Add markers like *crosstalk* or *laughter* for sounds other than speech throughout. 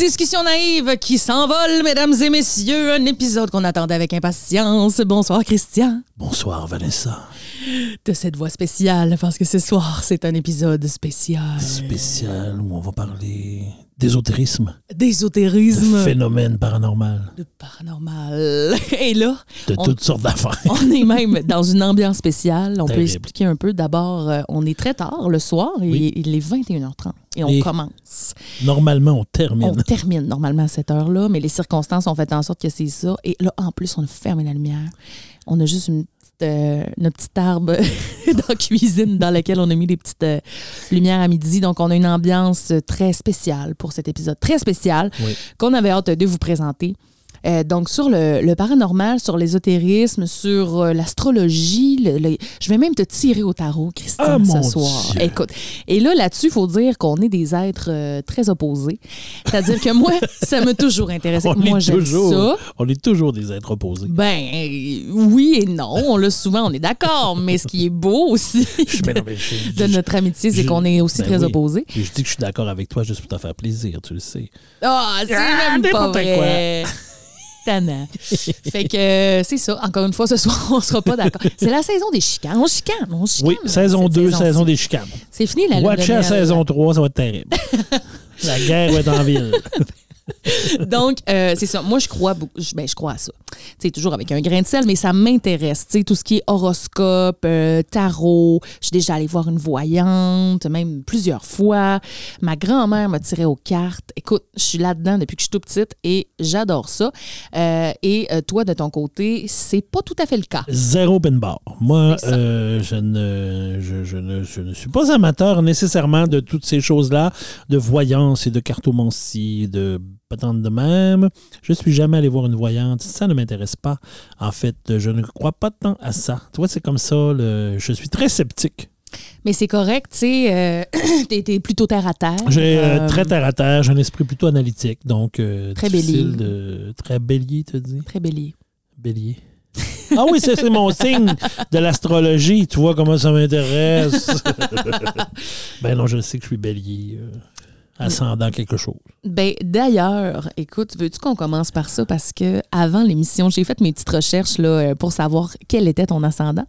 Discussion naïve qui s'envole, mesdames et messieurs. Un épisode qu'on attendait avec impatience. Bonsoir, Christian. Bonsoir, Vanessa. De cette voix spéciale, parce que ce soir, c'est un épisode spécial. Spécial où on va parler d'ésotérisme, de D'ésotérisme. phénomènes paranormal, De paranormal. *laughs* Et là, de On- toutes sortes d'affaires. *laughs* on est même dans une ambiance spéciale. On peut expliquer un peu. D'abord, euh, on est très tard le soir. et Oui. Il est 21h30 et on Et- commence. Normalement, on termine. On termine normalement à cette heure-là, mais les circonstances ont fait en sorte que c'est ça. Et là, en plus, on a fermé la lumière. On a juste une euh, notre petite arbre *laughs* dans la cuisine dans laquelle on a mis des petites euh, lumières à midi. Donc, on a une ambiance très spéciale pour cet épisode. Très spécial Oui. qu'on avait hâte de vous présenter. Euh, donc, sur le, le paranormal, sur l'ésotérisme, sur euh, l'astrologie, le- le- je vais même te tirer au tarot, Christian, Ah, ce soir. Dieu. Écoute, et là, là-dessus, il faut dire qu'on est des êtres euh, très opposés. C'est-à-dire que moi, *laughs* ça m'a toujours intéressé. On moi, j'aime ça. on est toujours des êtres opposés. Ben, oui et non. On l'a souvent, on est d'accord. Mais ce qui est beau aussi non, *laughs* je- *laughs* de je- notre amitié, c'est qu'on est aussi ben très oui. opposés. Je dis que je suis d'accord avec toi juste pour te faire plaisir, tu le sais. Ah, c'est Ah, même pas vrai. Tannant. *laughs* fait que euh, c'est ça. Encore une fois, ce soir, *laughs* on sera pas d'accord. C'est la saison des chicanes. On chicane, on chicane. Oui, saison cette 2, saison-ci. saison des chicanes. C'est fini la Watch miel. saison 3, ça va être terrible. *laughs* La guerre va être en ville. *laughs* Donc, euh, c'est ça. Moi, je crois beaucoup. Je, ben, je crois à ça. Sais, toujours avec un grain de sel, mais ça m'intéresse. Tout ce qui est horoscope, euh, tarot. Je suis déjà allée voir une voyante, même plusieurs fois. Ma grand-mère m'a tiré aux cartes. Écoute, je suis là-dedans depuis que je suis toute petite et j'adore ça. Euh, et toi, de ton côté, c'est pas tout à fait le cas. Zéro open bar. Moi, je, ne, je, je ne, je ne suis pas amateur nécessairement de toutes ces choses-là, de voyance et de cartomancie, de patente de même. Je suis jamais allé voir une voyante. Ça ne m'intéresse pas. En fait, je ne crois pas tant à ça. Tu vois, c'est comme ça. le- je suis très sceptique. Mais c'est correct, tu sais, euh, *clears throat* t'es, plutôt terre à terre. J'ai euh, Euh, très terre à terre. J'ai un esprit plutôt analytique. Donc, euh, Très bélier. de- Très bélier, tu dis? Très bélier. Bélier. *laughs* Ah oui, c'est mon signe de l'astrologie. Tu vois comment ça m'intéresse. *laughs* ben non, je sais que je suis bélier. Ascendant quelque chose. Ben, d'ailleurs, écoute, veux-tu qu'on commence par ça? Parce que avant l'émission, j'ai fait mes petites recherches là, euh, pour savoir quel était ton ascendant.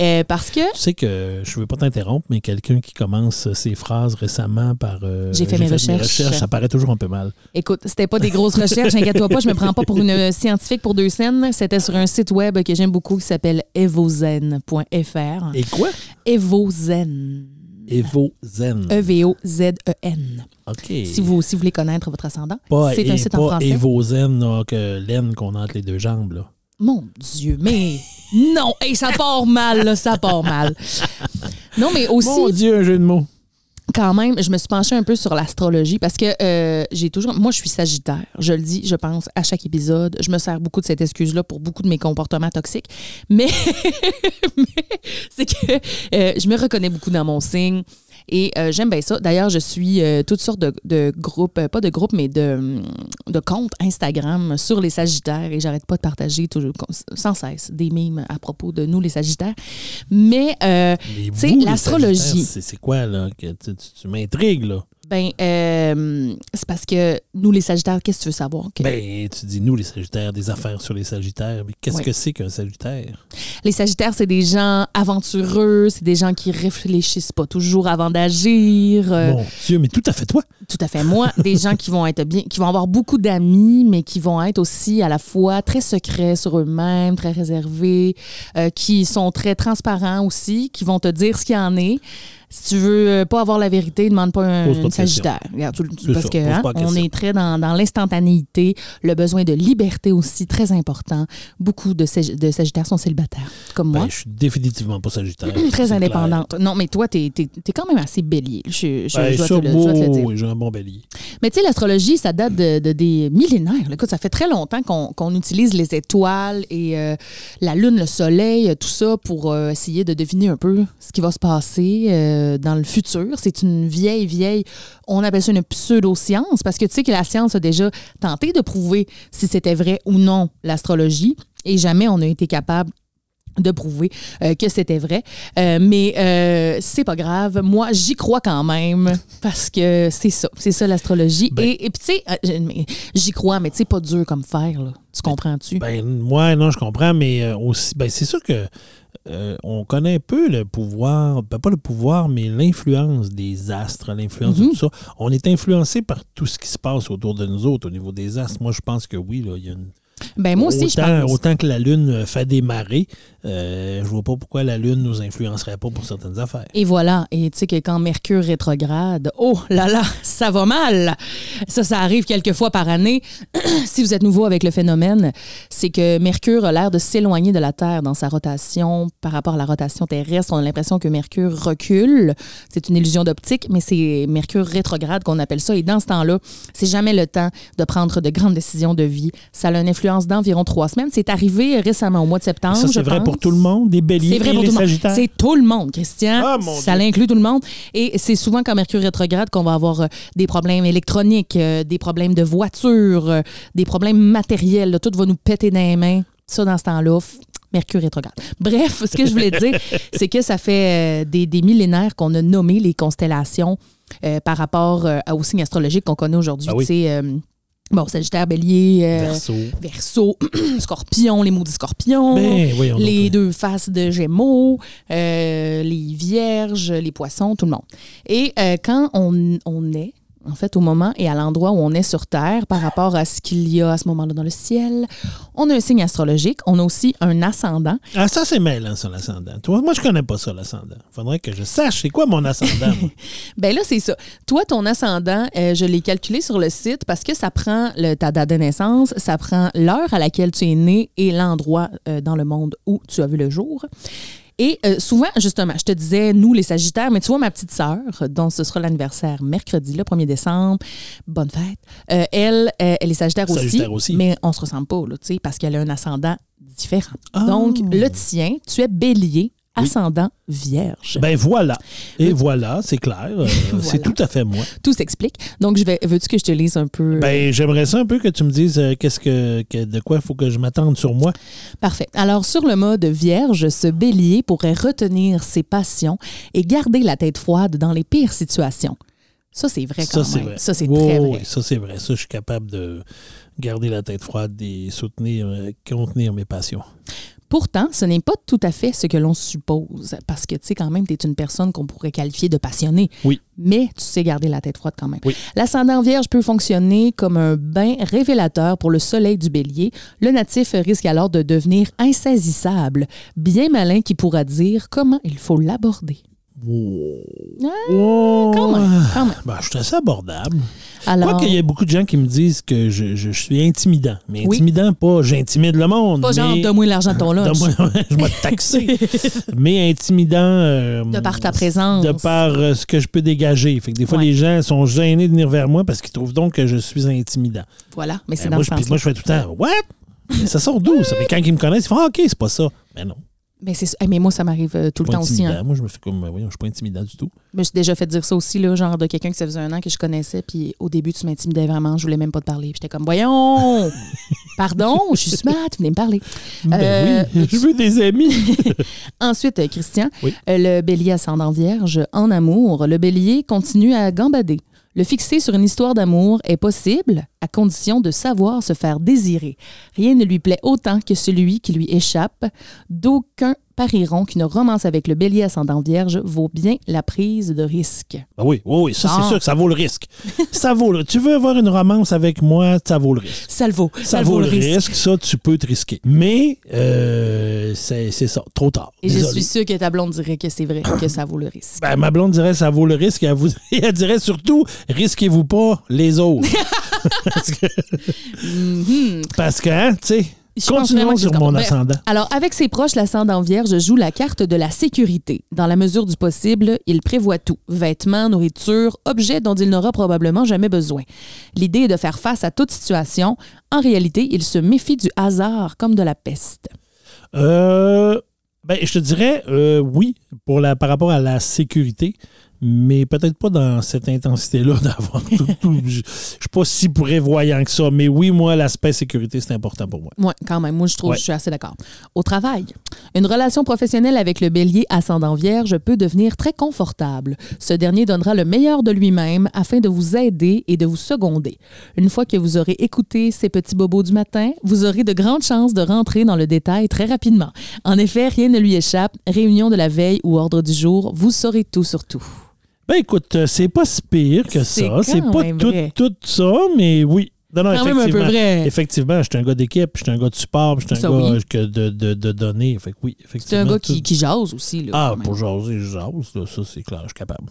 Euh, parce que Tu sais que je veux pas t'interrompre, mais quelqu'un qui commence ses phrases récemment par. euh, J'ai fait mes recherches. ça paraît toujours un peu mal. Écoute, c'était pas des grosses recherches, inquiète-toi pas, je me prends pas pour une scientifique pour deux scènes. C'était sur un site web que j'aime beaucoup qui s'appelle evozen.fr. Et quoi? Evozen. Evo Zen. E E-V-O-Z-E-N. OK. Si vous, si vous voulez connaître votre ascendant, Pas, c'est un et site en pas français. Evo Zen, là, que laine qu'on a entre les deux jambes. Là. Mon Dieu, mais *laughs* non, hey, ça part mal, là, ça part mal. Non, mais aussi, Mon Dieu, un jeu de mots. Quand même, je me suis penchée un peu sur l'astrologie parce que euh, j'ai toujours. Moi, je suis Sagittaire. Je le dis, je pense, à chaque épisode. Je me sers beaucoup de cette excuse-là pour beaucoup de mes comportements toxiques. Mais, *laughs* c'est que euh, je me reconnais beaucoup dans mon signe. Et euh, j'aime bien ça. D'ailleurs, je suis euh, toutes sortes de, de groupes, euh, pas de groupes, mais de, de comptes Instagram sur les Sagittaires et j'arrête pas de partager toujours, sans cesse des mimes à propos de nous, les Sagittaires. Mais euh, Tu sais, l'astrologie. C'est quoi, là? Que tu tu- tu m'intrigues, là? Ben, euh, c'est parce que nous, les Sagittaires, qu'est-ce que tu veux savoir? Que Ben, tu dis nous, les Sagittaires, des affaires sur les Sagittaires. Mais qu'est-ce Oui. que c'est qu'un Sagittaire? les Sagittaires, c'est des gens aventureux, c'est des gens qui réfléchissent pas toujours avant d'agir. euh, Mon Dieu, mais tout à fait toi. Tout à fait. Moi, des gens qui vont être bien, qui vont avoir beaucoup d'amis, mais qui vont être aussi à la fois très secrets sur eux-mêmes, très réservés, euh, qui sont très transparents aussi, qui vont te dire ce qu'il y en est. Si tu veux euh, pas avoir la vérité, demande pas un, pas une Sagittaire. Regarde, parce ça, que hein, on est très dans, dans l'instantanéité, le besoin de liberté aussi, très important. Beaucoup de, de Sagittaires sont célibataires, comme moi. Ben, je suis définitivement pas Sagittaire. *clears throat* Très indépendante. Non, mais toi, t'es es, quand même assez bélier. Je, je. Ben, je dois te le, je dois te le wow, dire. oui, j'ai un bon bélier. Mais tu sais, l'astrologie, ça date de, de- des millénaires. Écoute, ça fait très longtemps qu'on qu'on utilise les étoiles et euh, la lune, le soleil, tout ça pour euh, essayer de deviner un peu ce qui va se passer euh, dans le futur. C'est une vieille, vieille, on appelle ça une pseudo-science parce que tu sais que la science a déjà tenté de prouver si c'était vrai ou non l'astrologie et jamais on a été capable de prouver euh, que c'était vrai. Euh, mais euh, c'est pas grave. Moi, j'y crois quand même parce que c'est ça. C'est ça l'astrologie. Ben- et et puis, tu sais, euh, j'y crois, mais tu sais, pas dur comme fer, là. Tu comprends-tu? Ben, moi, non, je comprends, mais euh, aussi, ben, c'est sûr que euh, on connaît un peu le pouvoir, ben, pas le pouvoir, mais l'influence des astres, l'influence Mhm. de tout ça. On est influencé par tout ce qui se passe autour de nous autres au niveau des astres. Moi, je pense que oui, là, il y a une. ben, moi aussi, je pense. autant que la Lune fait des marées, euh, je vois pas pourquoi la Lune nous influencerait pas pour certaines affaires. Et voilà. Et tu sais que quand Mercure rétrograde, oh là là, ça va mal. Ça, ça arrive quelques fois par année. *clears throat* si vous êtes nouveau avec le phénomène, c'est que Mercure a l'air de s'éloigner de la Terre dans sa rotation par rapport à la rotation terrestre. On a l'impression que Mercure recule. C'est une illusion d'optique, mais c'est Mercure rétrograde qu'on appelle ça. Et dans ce temps-là, c'est jamais le temps de prendre de grandes décisions de vie. Ça a une influence d'environ trois semaines. C'est arrivé récemment au mois de septembre. ça, c'est vrai pense. Pour tout le monde, des béliers C'est vrai et pour les tout le monde. sagittaires? C'est tout le monde, Christian. Ah, mon ça Dieu. inclut tout le monde. Et c'est souvent quand Mercure rétrograde qu'on va avoir euh, des problèmes électroniques, euh, des problèmes de voiture, euh, des problèmes matériels. là. Tout va nous péter dans les mains. Ça, dans ce temps-là, f- Mercure rétrograde. *laughs* Bref, ce que je voulais dire, *laughs* c'est que ça fait euh, des, des millénaires qu'on a nommé les constellations euh, par rapport euh, aux signes astrologiques qu'on connaît aujourd'hui. Ah oui. Tu sais, euh, bon, Sagittaire, Bélier, euh, Verseau. Verseau, *clears throat* Scorpion, les maudits Scorpions Ben, donc. les deux faces de Gémeaux, euh, les Vierges, les Poissons, tout le monde. Et euh, quand on, on est, en fait, au moment et à l'endroit où on est sur Terre par rapport à ce qu'il y a à ce moment-là dans le ciel, on a un signe astrologique, on a aussi un ascendant. Ah, ça, c'est mêlant, ça, l'ascendant. Toi, moi, je connais pas ça, l'ascendant. Faudrait que je sache c'est quoi mon ascendant. *laughs* Ben là, c'est ça. Toi, ton ascendant, euh, je l'ai calculé sur le site parce que ça prend le, ta date de naissance, ça prend l'heure à laquelle tu es né et l'endroit euh, dans le monde où tu as vu le jour. Et euh, souvent, justement, je te disais, nous, les Sagittaires, mais tu vois, ma petite sœur, dont ce sera l'anniversaire mercredi, le 1er décembre, bonne fête, euh, elle, euh, elle est Sagittaire, Sagittaire aussi. mais on se ressemble pas, là, tu sais, parce qu'elle a un ascendant différent. Ah. Donc, le tien, tu es bélier, ascendant vierge. ben voilà. Et voilà, c'est clair. Euh, *laughs* C'est tout à fait moi. Tout s'explique. Donc, je vais, veux-tu que je te lise un peu? Ben, j'aimerais ça un peu que tu me dises euh, qu'est-ce que, que- de quoi il faut que je m'attende sur moi. Parfait. Alors, sur le mode vierge, ce bélier pourrait retenir ses passions et garder la tête froide dans les pires situations. Ça, c'est vrai quand Ça, c'est même. vrai. Ça, c'est très vrai. ça, c'est vrai. Ça, je suis capable de garder la tête froide et soutenir, euh, contenir mes passions. Pourtant, ce n'est pas tout à fait ce que l'on suppose, parce que, tu sais, quand même, tu es une personne qu'on pourrait qualifier de passionnée. Oui. Mais tu sais garder la tête froide quand même. Oui. L'ascendant vierge peut fonctionner comme un bain révélateur pour le soleil du bélier. Le natif risque alors de devenir insaisissable, bien malin qui pourra dire comment il faut l'aborder. Ah, Quand même, quand même. Ben, je suis assez abordable. Alors, Quoique, il y a beaucoup de gens qui me disent que je, je- je suis intimidant. Mais Oui. intimidant, pas j'intimide le monde. pas genre, donne-moi l'argent de ton *laughs* lunch. Je vais te taxer. *laughs* mais intimidant. euh, De par ta présence. De par euh, ce que je peux dégager. Fait que des fois, Ouais. les gens sont gênés de venir vers moi parce qu'ils trouvent donc que je suis intimidant. Voilà, mais c'est Euh, dans moi, puis sens moi, je fais tout le temps What? Mais ça sort d'où? ça? Mais quand ils me connaissent, ils font Ah, OK, c'est pas ça. Mais non. Mais, c'est, mais moi, ça m'arrive euh, tout le temps aussi. Hein. Moi, je me fais comme, ben voyons, je suis pas intimidant du tout. Je me suis déjà fait dire ça aussi, là, genre de quelqu'un que ça faisait un an que je connaissais, puis au début, tu m'intimidais vraiment, je voulais même pas te parler. Puis j'étais comme, voyons, *laughs* pardon, je suis smart, venez me parler. Ben Euh, oui, *laughs* je veux des amis. *laughs* Ensuite, euh, Christian, Oui. le bélier ascendant vierge, en amour, le bélier continue à gambader. Le fixer sur une histoire d'amour est possible à condition de savoir se faire désirer. Rien ne lui plaît autant que celui qui lui échappe. D'aucun parieront qu'une romance avec le bélier ascendant vierge vaut bien la prise de risque. Ben oui, oui, oui, ça Ah. c'est sûr que ça vaut le risque. ça vaut le... Tu veux avoir une romance avec moi, ça vaut le risque. Ça le vaut. Ça, vaut, le risque. ça tu peux te risquer. Mais euh, c'est ça, trop tard. Et je suis sûre que ta blonde dirait que c'est vrai, que ça vaut le risque. Ben, ma blonde dirait ça vaut le risque. Elle, vous... *laughs* elle dirait surtout risquez-vous pas les autres. *laughs* Parce que, Parce que, hein, tu sais, Mhm. Je continuons sur mon Bref. ascendant. Alors, avec ses proches, l'ascendant vierge joue la carte de la sécurité. Dans la mesure du possible, il prévoit tout. Vêtements, nourriture, objets dont il n'aura probablement jamais besoin. L'idée est de faire face à toute situation. En réalité, il se méfie du hasard comme de la peste. Euh, ben, je te dirais euh, oui pour la, par rapport à la sécurité, mais peut-être pas dans cette intensité-là *laughs* d'avoir tout. tout- je je suis pas si prévoyant que ça, mais oui, moi, l'aspect sécurité, c'est important pour moi. Oui, quand même. Moi, je trouve Ouais. je suis assez d'accord. Au travail, une relation professionnelle avec le bélier ascendant vierge peut devenir très confortable. Ce dernier donnera le meilleur de lui-même afin de vous aider et de vous seconder. Une fois que vous aurez écouté ces petits bobos du matin, vous aurez de grandes chances de rentrer dans le détail très rapidement. En effet, rien ne lui échappe. Réunion de la veille ou ordre du jour, vous saurez tout sur tout. Ben écoute, euh, c'est pas si pire que ça. C'est pas tout, tout ça, mais oui. Non, non, Quand même un peu effectivement. vrai. Effectivement, je suis un gars d'équipe, je suis un gars de support, je suis un Ça, gars oui. que de, de, de données. Fait que oui, C'est effectivement. un gars tout- qui, qui jase aussi. Là, Ah, pour jaser, je jase, là, ça c'est clair, je suis capable.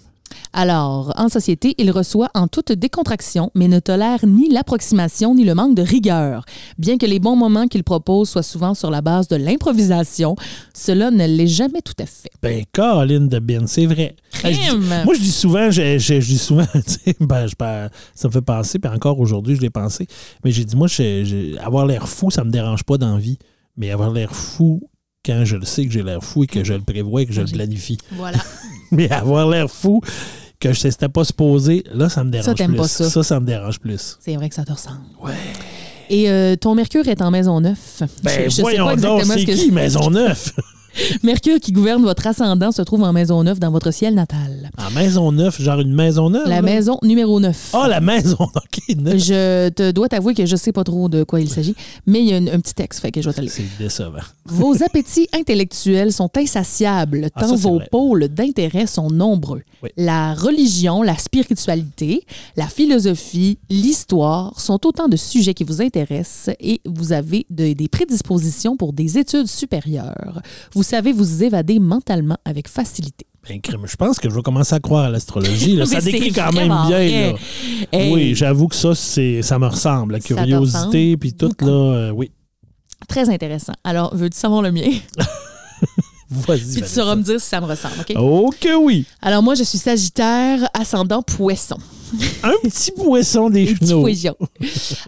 Alors, en société, il reçoit en toute décontraction, mais ne tolère ni l'approximation ni le manque de rigueur. Bien que les bons moments qu'il propose soient souvent sur la base de l'improvisation, cela ne l'est jamais tout à fait. Ben, Caroline de Bin, c'est vrai. Hey, je dis- Crime! moi, je dis souvent, je, je- je dis souvent, *laughs* ben, je par- ça me fait penser, puis encore aujourd'hui, je l'ai pensé, mais j'ai dit, moi, je- je- avoir l'air fou, ça me dérange pas dans la vie, mais avoir l'air fou quand je le sais que j'ai l'air fou et que je le prévois et que je le planifie. Voilà. *laughs* Mais avoir l'air fou que je sais c'était pas supposé, là, ça me dérange t'aimes plus. pas ça. ça, ça me dérange plus. C'est vrai que ça te ressemble. Ouais. Et euh, ton Mercure est en maison 9. Ben, je, je sais voyons donc, exactement c'est ce que qui, Maisonneuve? *laughs* *laughs* Mercure qui gouverne votre ascendant se trouve en maison 9 dans votre ciel natal. En Maisonneuve, genre une maison neuve? La là? maison numéro 9. Ah, la maison, *laughs* OK. neuf. Je te dois t'avouer que je sais pas trop de quoi il s'agit, mais il y a une- un petit texte, fait que je vais te. C'est décevant. Vos appétits intellectuels sont insatiables, Ah, tant ça, vos vrai. pôles d'intérêt sont nombreux. Oui. La religion, la spiritualité, la philosophie, l'histoire sont autant de sujets qui vous intéressent et vous avez de- des prédispositions pour des études supérieures. Vous savez vous évader mentalement avec facilité. Ben, je pense que je vais commencer à croire à l'astrologie. *laughs* Ça décrit quand même bien. là. Oui, j'avoue que ça, c'est, ça me ressemble. La curiosité, puis tout, là, euh, oui. Très intéressant. Alors, veux-tu savoir le mien? *laughs* Vas-y. Puis tu sauras me dire si ça me ressemble, OK? Que oui! Alors, moi, je suis Sagittaire, ascendant Poisson. Un *laughs* petit poisson des poissons.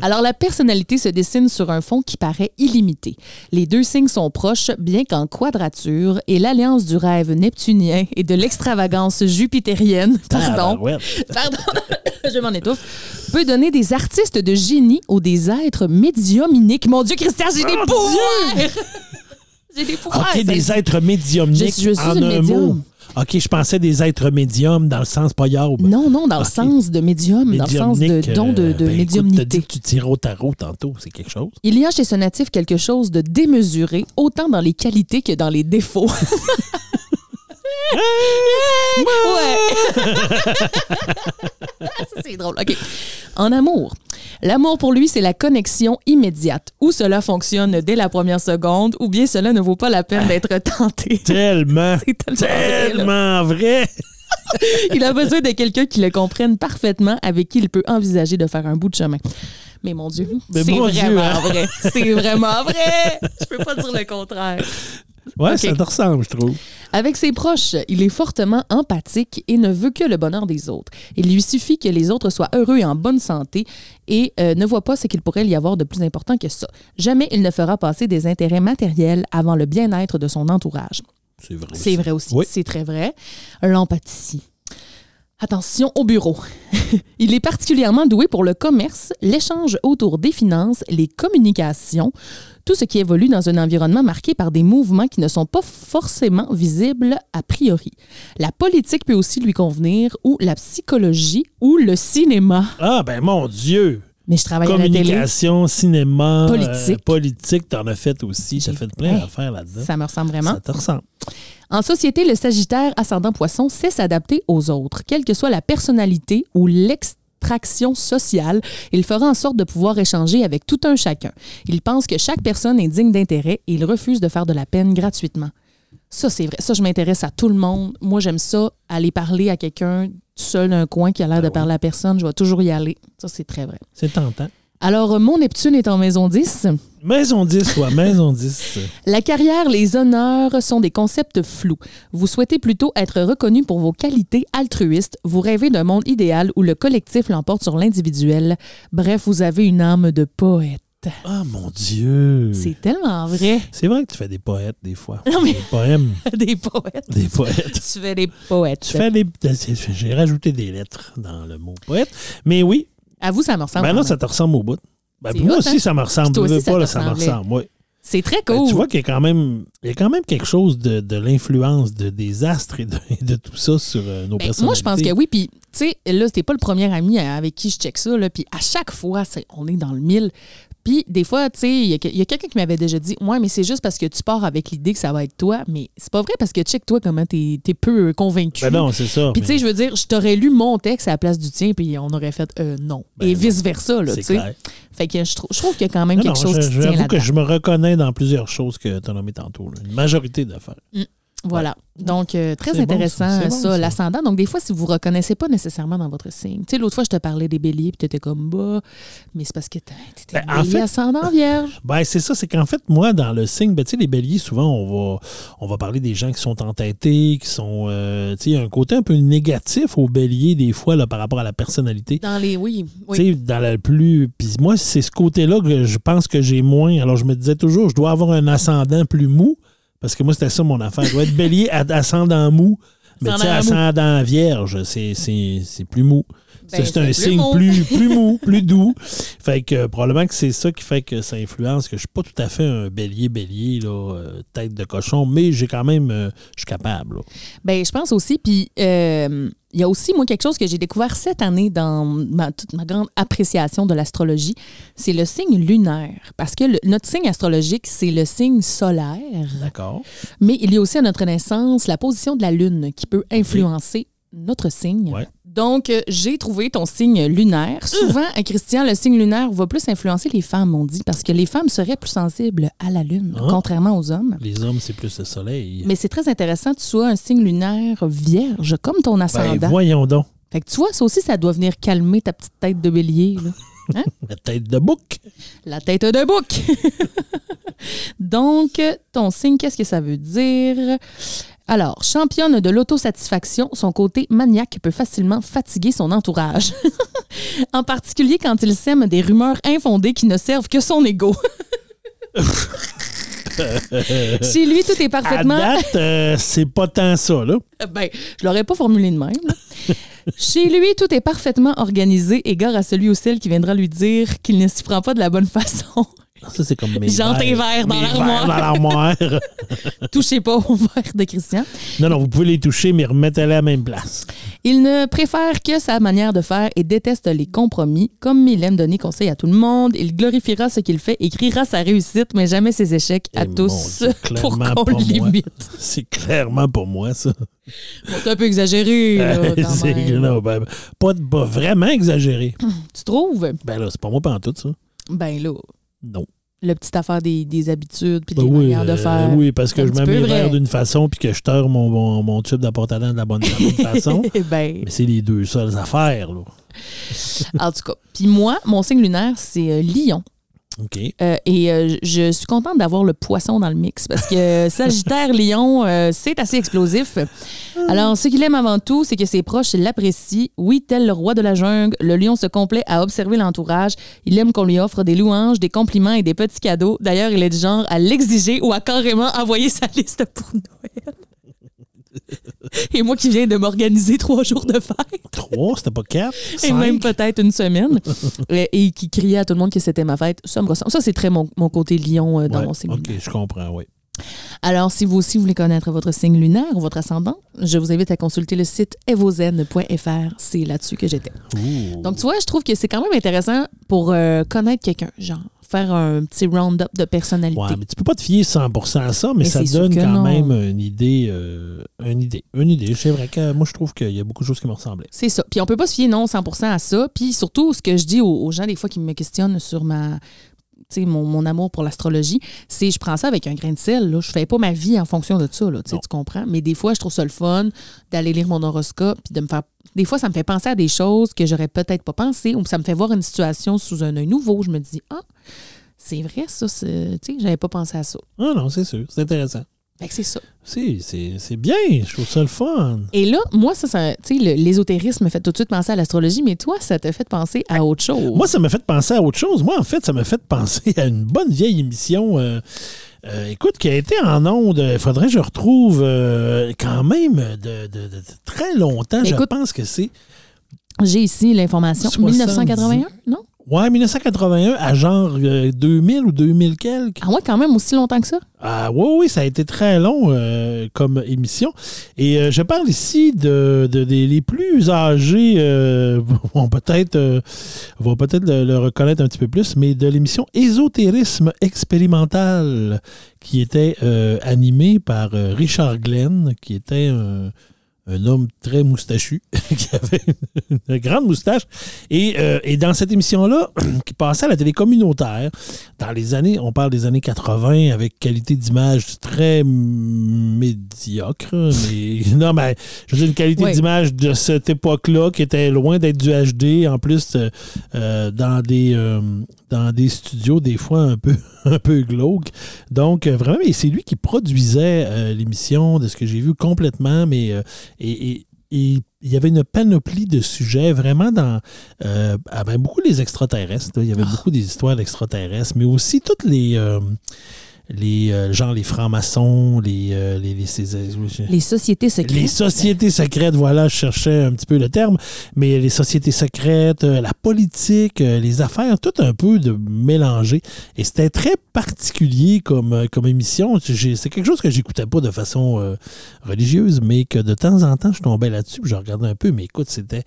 Alors, la personnalité se dessine sur un fond qui paraît illimité. Les deux signes sont proches, bien qu'en quadrature, et l'alliance du rêve neptunien et de l'extravagance jupitérienne, *laughs* pardon, Tabarouette. *laughs* pardon, je m'en étouffe, peut donner des artistes de génie ou des êtres médiumniques. Mon Dieu, Christian, j'ai des Oh, pouvoirs! J'ai des pouvoirs! OK, des ça- êtres médiumniques Je- je suis en un médium. mot. OK, je pensais des êtres médiums dans le sens paillard. Non, non, dans le sens de médium, dans le sens de don de, euh, de ben, écoute, médiumnité. T'as dit que tu tirais au tarot tantôt, c'est quelque chose. Il y a chez ce natif quelque chose de démesuré, autant dans les qualités que dans les défauts. *laughs* ouais. *laughs* C'est drôle. OK. En amour. L'amour pour lui, c'est la connexion immédiate. Ou cela fonctionne dès la première seconde, ou bien cela ne vaut pas la peine d'être tenté. *laughs* Tellement, C'est tellement vrai, tellement vrai. *laughs* Il a besoin de quelqu'un qui le comprenne parfaitement, avec qui il peut envisager de faire un bout de chemin. Mais mon Dieu, c'est vraiment Dieu, hein? vrai. C'est vraiment vrai. Je peux pas dire le contraire. Ouais, ça te ressemble, je trouve. Avec ses proches, il est fortement empathique et ne veut que le bonheur des autres. Il lui suffit que les autres soient heureux et en bonne santé et euh, ne voit pas ce qu'il pourrait y avoir de plus important que ça. Jamais il ne fera passer des intérêts matériels avant le bien-être de son entourage. C'est vrai. C'est vrai aussi. Oui. C'est très vrai. L'empathie. Attention au bureau. *laughs* Il est particulièrement doué pour le commerce, l'échange autour des finances, les communications, tout ce qui évolue dans un environnement marqué par des mouvements qui ne sont pas forcément visibles a priori. La politique peut aussi lui convenir, ou la psychologie, ou le cinéma. Ah, ben mon Dieu! Mais je travaille à la télé. Communication, cinéma, Politique. euh, politique, t'en as fait aussi. J'ai- fait plein Hey, d'affaires là-dedans. Ça me ressemble vraiment. Ça te ressemble. En société, le Sagittaire ascendant poisson sait s'adapter aux autres, quelle que soit la personnalité ou l'extraction sociale. Il fera en sorte de pouvoir échanger avec tout un chacun. Il pense que chaque personne est digne d'intérêt et il refuse de faire de la peine gratuitement. Ça, c'est vrai. Ça, je m'intéresse à tout le monde. Moi, j'aime ça, aller parler à quelqu'un seul d'un coin qui a l'air Ben de oui. parler à personne. Je vais toujours y aller. Ça, c'est très vrai. C'est tentant. Alors, euh, mon Neptune est en maison 10. Maison 10, ouais, maison 10. La carrière, les honneurs sont des concepts flous. Vous souhaitez plutôt être reconnu pour vos qualités altruistes. Vous rêvez d'un monde idéal où le collectif l'emporte sur l'individuel. Bref, vous avez une âme de poète. Ah, mon Dieu. C'est tellement vrai. C'est vrai que tu fais des poètes des fois. Non, mais- Des poèmes, *laughs* des poètes. des poètes. Tu fais des poètes. Tu fais des. J'ai rajouté des lettres dans le mot poète. Mais oui, À vous, ça me ressemble. ben là, ça te ressemble au bout. Ben, moi hot, aussi, hein? ça me ressemble. Aussi, ça pas, te là, ça me ressemble. oui. C'est très Ben, cool. tu vois qu'il y a quand même, il y a quand même quelque chose de, de l'influence de, des astres et de, *laughs* tout ça sur euh, nos Ben, personnalités. moi, je pense que oui. Puis, tu sais, là, c'était pas le premier ami avec qui je check ça. Là, puis, à chaque fois, on est dans le mille. Puis, des fois, tu sais, il y a, quelqu'un qui m'avait déjà dit Ouais, mais c'est juste parce que tu pars avec l'idée que ça va être toi. Mais c'est pas vrai parce que check toi comment t'es es peu convaincu. Ben non, c'est ça. Puis, tu sais, je veux dire, je t'aurais lu mon texte à la place du tien, puis on aurait fait euh, non. Ben Et vice-versa, là, tu sais. Fait que je, trou- je trouve qu'il y a quand même Non, quelque non, chose je- qui se tient que je me reconnais dans plusieurs choses que tu as nommées tantôt. là. Une majorité d'affaires. Voilà. Donc, euh, très bon, intéressant, ça. Bon, l'ascendant. Donc, des fois, si vous ne reconnaissez pas nécessairement dans votre signe. Tu sais, l'autre fois, je te parlais des béliers, puis tu étais comme bas, mais c'est parce que tu étais Ben, en fait- ascendant vierge. *laughs* Ben, c'est ça, c'est qu'en fait, moi, dans le signe, ben, tu sais, les béliers, souvent, on va, on va parler des gens qui sont entêtés, qui sont. euh, tu sais, un côté un peu négatif aux béliers, des fois, là, par rapport à la personnalité. Dans les. Oui, oui. Tu sais, dans la plus. Puis moi, c'est ce côté-là que je pense que j'ai moins. Alors, je me disais toujours, je dois avoir un ascendant plus mou, parce que moi, c'était ça mon affaire. Je dois être bélier à- ascendant mou. Mais tu sais, Ascendant mou. ascendant vierge, c'est- c'est c'est plus mou. Ben, c'est un signe mou. plus, *laughs* plus mou, plus doux. Fait que euh, probablement que c'est ça qui fait que ça influence, que je suis pas tout à fait un bélier-bélier, là, euh, tête de cochon, mais j'ai quand même. euh, je suis capable. là. Ben, je pense aussi. Puis, il y a aussi, moi, quelque chose que j'ai découvert cette année dans ma, toute ma grande appréciation de l'astrologie. C'est le signe lunaire. Parce que le- notre signe astrologique, c'est le signe solaire. D'accord? Mais il y a aussi à notre naissance la position de la Lune qui peut influencer notre signe. Ouais. Donc, euh, j'ai trouvé ton signe lunaire. Souvent, euh, Christian, le signe lunaire va plus influencer les femmes, on dit, parce que les femmes seraient plus sensibles à la Lune, Ah. contrairement aux hommes. Les hommes, c'est plus le soleil. Mais c'est très intéressant que tu sois un signe lunaire vierge, comme ton Ben, ascendant. voyons donc. fait que tu vois, ça aussi, ça doit venir calmer ta petite tête de bélier. là. *laughs* La tête de bouc. La tête de bouc. *laughs* Donc, ton signe, qu'est-ce que ça veut dire? Alors, championne de l'autosatisfaction, son côté maniaque peut facilement fatiguer son entourage. *laughs* en particulier quand il sème des rumeurs infondées qui ne servent que son ego. *laughs* Chez lui, tout est À parfaitement. date, euh, c'est pas tant ça, là. Ben, je l'aurais pas formulé de même. *laughs* Chez lui, tout est parfaitement organisé, égard à celui ou celle qui viendra lui dire qu'il ne s'y prend pas de la bonne façon. Ça, c'est comme mes Jean tes verres dans l'armoire. verres dans l'armoire. *laughs* Touchez pas au verre de Christian. non, non, vous pouvez les toucher, mais remettez-les à la même place. Il ne préfère que sa manière de faire et déteste les compromis. Comme il aime donner conseil à tout le monde, il glorifiera ce qu'il fait et criera sa réussite, mais jamais ses échecs à Eh, tous Dieu, *laughs* pour qu'on l'imite. C'est clairement pour moi, ça. Bon, c'est un peu exagéré, *laughs* là, quand C'est- même. non, ben, pas, pas vraiment exagéré. Tu trouves? Ben là, c'est pas moi tout ça. Ben là, Non. le petit affaire des, des habitudes puis des Ben oui, manières de euh, faire. oui, parce que je mets mes verres d'une façon puis que je teure mon, mon, mon tube la bonne, de la bonne *laughs* façon. ben, Mais c'est les deux seules affaires, là. en tout cas. Puis moi, mon signe lunaire, c'est euh, Lion. Euh, et euh, je suis contente d'avoir le poisson dans le mix parce que *laughs* Sagittaire Lion, euh, c'est assez explosif. Alors, ce qu'il aime avant tout, c'est que ses proches l'apprécient. Oui, tel le roi de la jungle, le lion se complaît à observer l'entourage. Il aime qu'on lui offre des louanges, des compliments et des petits cadeaux. D'ailleurs, il est du genre à l'exiger ou à carrément envoyer sa *laughs* liste pour Noël. Et moi qui viens de m'organiser trois jours de fête Trois, c'était pas quatre? et même peut-être une semaine, *laughs* et, et qui criait à tout le monde que c'était ma fête, ça me ressemble. Ça, c'est très mon, mon côté lion euh, dans Ouais, mon signe. OK, je comprends, oui. Alors, si vous aussi voulez connaître votre signe lunaire ou votre ascendant, je vous invite à consulter le site evozen.fr. C'est là-dessus que j'étais. Donc, tu vois, je trouve que c'est quand même intéressant pour euh, connaître quelqu'un, genre faire un petit round-up de personnalité. Ouais, mais tu peux pas te fier 100% à ça, mais, Mais ça donne quand non. même une idée, euh, une idée. Une idée. C'est vrai que moi, je trouve qu'il y a beaucoup de choses qui me ressemblaient. C'est ça. Puis on peut pas se fier non 100% à ça. Puis surtout, ce que je dis aux, aux gens des fois qui me questionnent sur ma mon, mon amour pour l'astrologie, c'est je prends ça avec un grain de sel. Là. Je fais pas ma vie en fonction de ça, là, tu comprends? Mais des fois, je trouve ça le fun d'aller lire mon horoscope puis de me faire. Des fois, ça me fait penser à des choses que j'aurais peut-être pas pensé ou ça me fait voir une situation sous un œil nouveau. Je me dis, ah, c'est vrai, ça, c'est- tu sais, j'avais pas pensé à ça. Ah non, c'est sûr. C'est intéressant. Fait que c'est ça. C'est, c'est, bien. Je trouve ça le fun. Et là, moi, ça, ça tu sais, le- l'ésotérisme me fait tout de suite penser à l'astrologie, mais toi, ça t'a fait penser à autre chose. Moi, ça m'a fait penser à autre chose. Moi, en fait, ça m'a fait penser *laughs* à une bonne vieille émission. euh, euh, écoute, qui a été en onde, il faudrait que je retrouve euh, quand même de, de- de- de très longtemps. je Écoute- pense que c'est. J'ai ici l'information. 70. 1981, non? Ouais, 1981, à genre euh, 2000 ou 2000 quelques. Ah ouais, quand même aussi longtemps que ça? Ah oui, oui, ça a été très long euh, comme émission. Et euh, je parle ici de, les plus âgés euh, *laughs* vont peut-être vont peut-être le, le reconnaître un petit peu plus, mais de l'émission Ésotérisme expérimental qui était animée par Richard Glenn, qui était un, un homme très moustachu, *laughs* qui avait une grande moustache. Et, euh, et dans cette émission-là, *clears throat* qui passait à la télé communautaire, dans les années, on parle des années 80, avec qualité d'image très médiocre, mais *laughs* non, mais je veux dire une qualité d'image de cette époque-là qui était loin d'être du HD, en plus euh, euh, dans des euh, dans des studios des fois un peu *laughs* un peu glauques. Donc euh, vraiment, et c'est lui qui produisait euh, l'émission, de ce que j'ai vu complètement, mais euh, et, et- et il y avait une panoplie de sujets vraiment dans euh, ah ben, beaucoup les extraterrestres. là. Il y avait beaucoup des histoires d'extraterrestres, mais aussi toutes les euh, les euh, genre les francs-maçons, les, euh, les, les- ces- Les sociétés secrètes. les sociétés secrètes, voilà, je cherchais un petit peu le terme, mais les sociétés secrètes, euh, la politique, euh, les affaires, tout un peu de mélangé. Et c'était très particulier comme, euh, comme émission. C'est quelque chose que j'écoutais pas de façon euh, religieuse, mais que de temps en temps, je tombais là-dessus, puis je regardais un peu. Mais écoute, c'était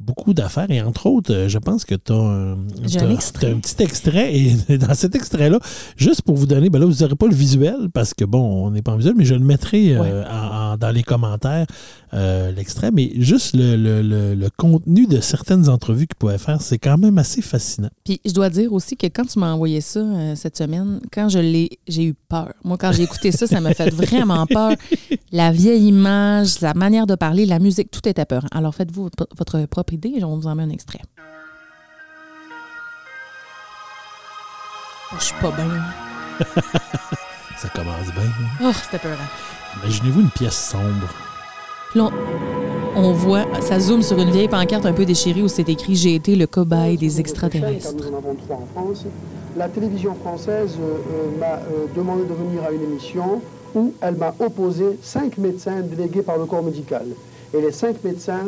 beaucoup d'affaires. Et entre autres, euh, je pense que tu as, un, J'ai un extrait. un petit extrait. Et *laughs* dans cet extrait-là, juste pour vous donner, ben là, vous n'aurez pas le visuel, parce que bon, on n'est pas en visuel, mais je le mettrai euh, Ouais. en- en- dans les commentaires, euh, l'extrait. Mais juste le, le- le- le contenu de certaines entrevues qu'il pouvait faire, c'est quand même assez fascinant. Puis je dois dire aussi que quand tu m'as envoyé ça euh, cette semaine, quand je l'ai, j'ai eu peur. Moi, quand j'ai écouté ça, ça m'a fait vraiment peur. *laughs* La vieille image, la manière de parler, la musique, tout était peur. Alors faites-vous votre propre on vous en met un extrait. Oh, je suis pas bien. *laughs* Ça commence bien. Oh, c'était peur. Imaginez-vous une pièce sombre. Puis on, on voit, ça zoome sur une vieille pancarte un peu déchirée où c'est écrit J'ai été le cobaye des extraterrestres. Nous en avons trois en France. La télévision française euh, euh, m'a euh, demandé de venir à une émission où elle m'a opposé cinq médecins délégués par le corps médical. Et les cinq médecins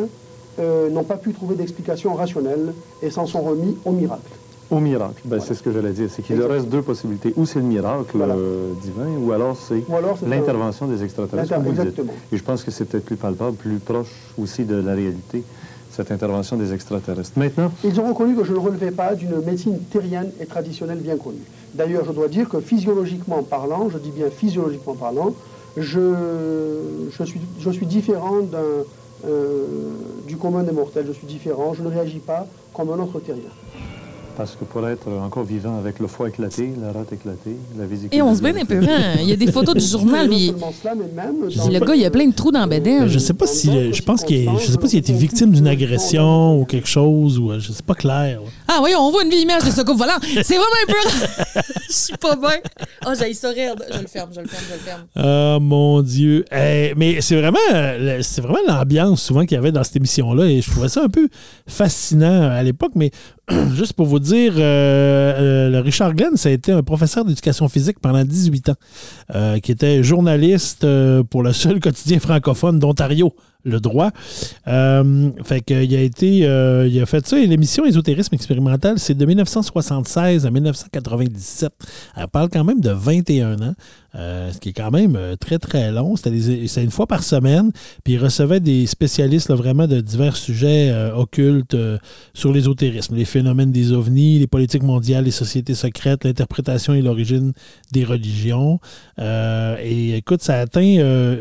euh, n'ont pas pu trouver d'explication rationnelle et s'en sont remis au miracle. Au miracle, ben, c'est ce que j'allais dire. C'est qu'il reste deux possibilités. Ou c'est le miracle Voilà. euh, divin, ou alors c'est l'intervention des extraterrestres. Exactement. Et je pense que c'est peut-être plus palpable, plus proche aussi de la réalité, cette intervention des extraterrestres. Maintenant, Ils ont reconnu que je ne relevais pas d'une médecine terrienne et traditionnelle bien connue. D'ailleurs, je dois dire que physiologiquement parlant, je dis bien physiologiquement parlant, je, je, suis, je suis différent d'un, euh, du commun des mortels. Je suis différent, je ne réagis pas comme un autre terrien. parce que pour être encore vivant avec le foie éclaté, la rate éclatée, la vésicule... Et on se bat un peu. hein. Il y a des photos du journal. Puis le gars, il a plein de trous dans la bédaine. Je sais pas si je pense qu'il je sais pas s'il a été victime d'une agression ou quelque chose ou euh, je sais pas clair. Ah oui, on voit une vieille image de ce couple volant. C'est vraiment un peu... Je suis pas bien. Oh, j'ai ça. Je le ferme, je le ferme, je le ferme. Ah mon Dieu. Eh, mais c'est vraiment, c'est vraiment l'ambiance souvent qu'il y avait dans cette émission-là et je trouvais ça un peu fascinant à l'époque. Mais *clears throat* juste pour vous dire, euh, euh, Richard Glenn, ça a été un professeur d'éducation physique pendant 18 ans, euh, qui était journaliste euh, pour le seul quotidien francophone d'Ontario. Le droit. Euh, fait qu'il a été. euh, il a fait ça et l'émission Ésotérisme expérimental, c'est de 1976 à 1997. Elle parle quand même de 21 ans. Euh, ce qui est quand même euh, très, très long. C'était une fois par semaine. Puis il recevait des spécialistes là, vraiment de divers sujets euh, occultes euh, sur l'ésotérisme, les phénomènes des ovnis, les politiques mondiales, les sociétés secrètes, l'interprétation et l'origine des religions. Et écoute, ça a atteint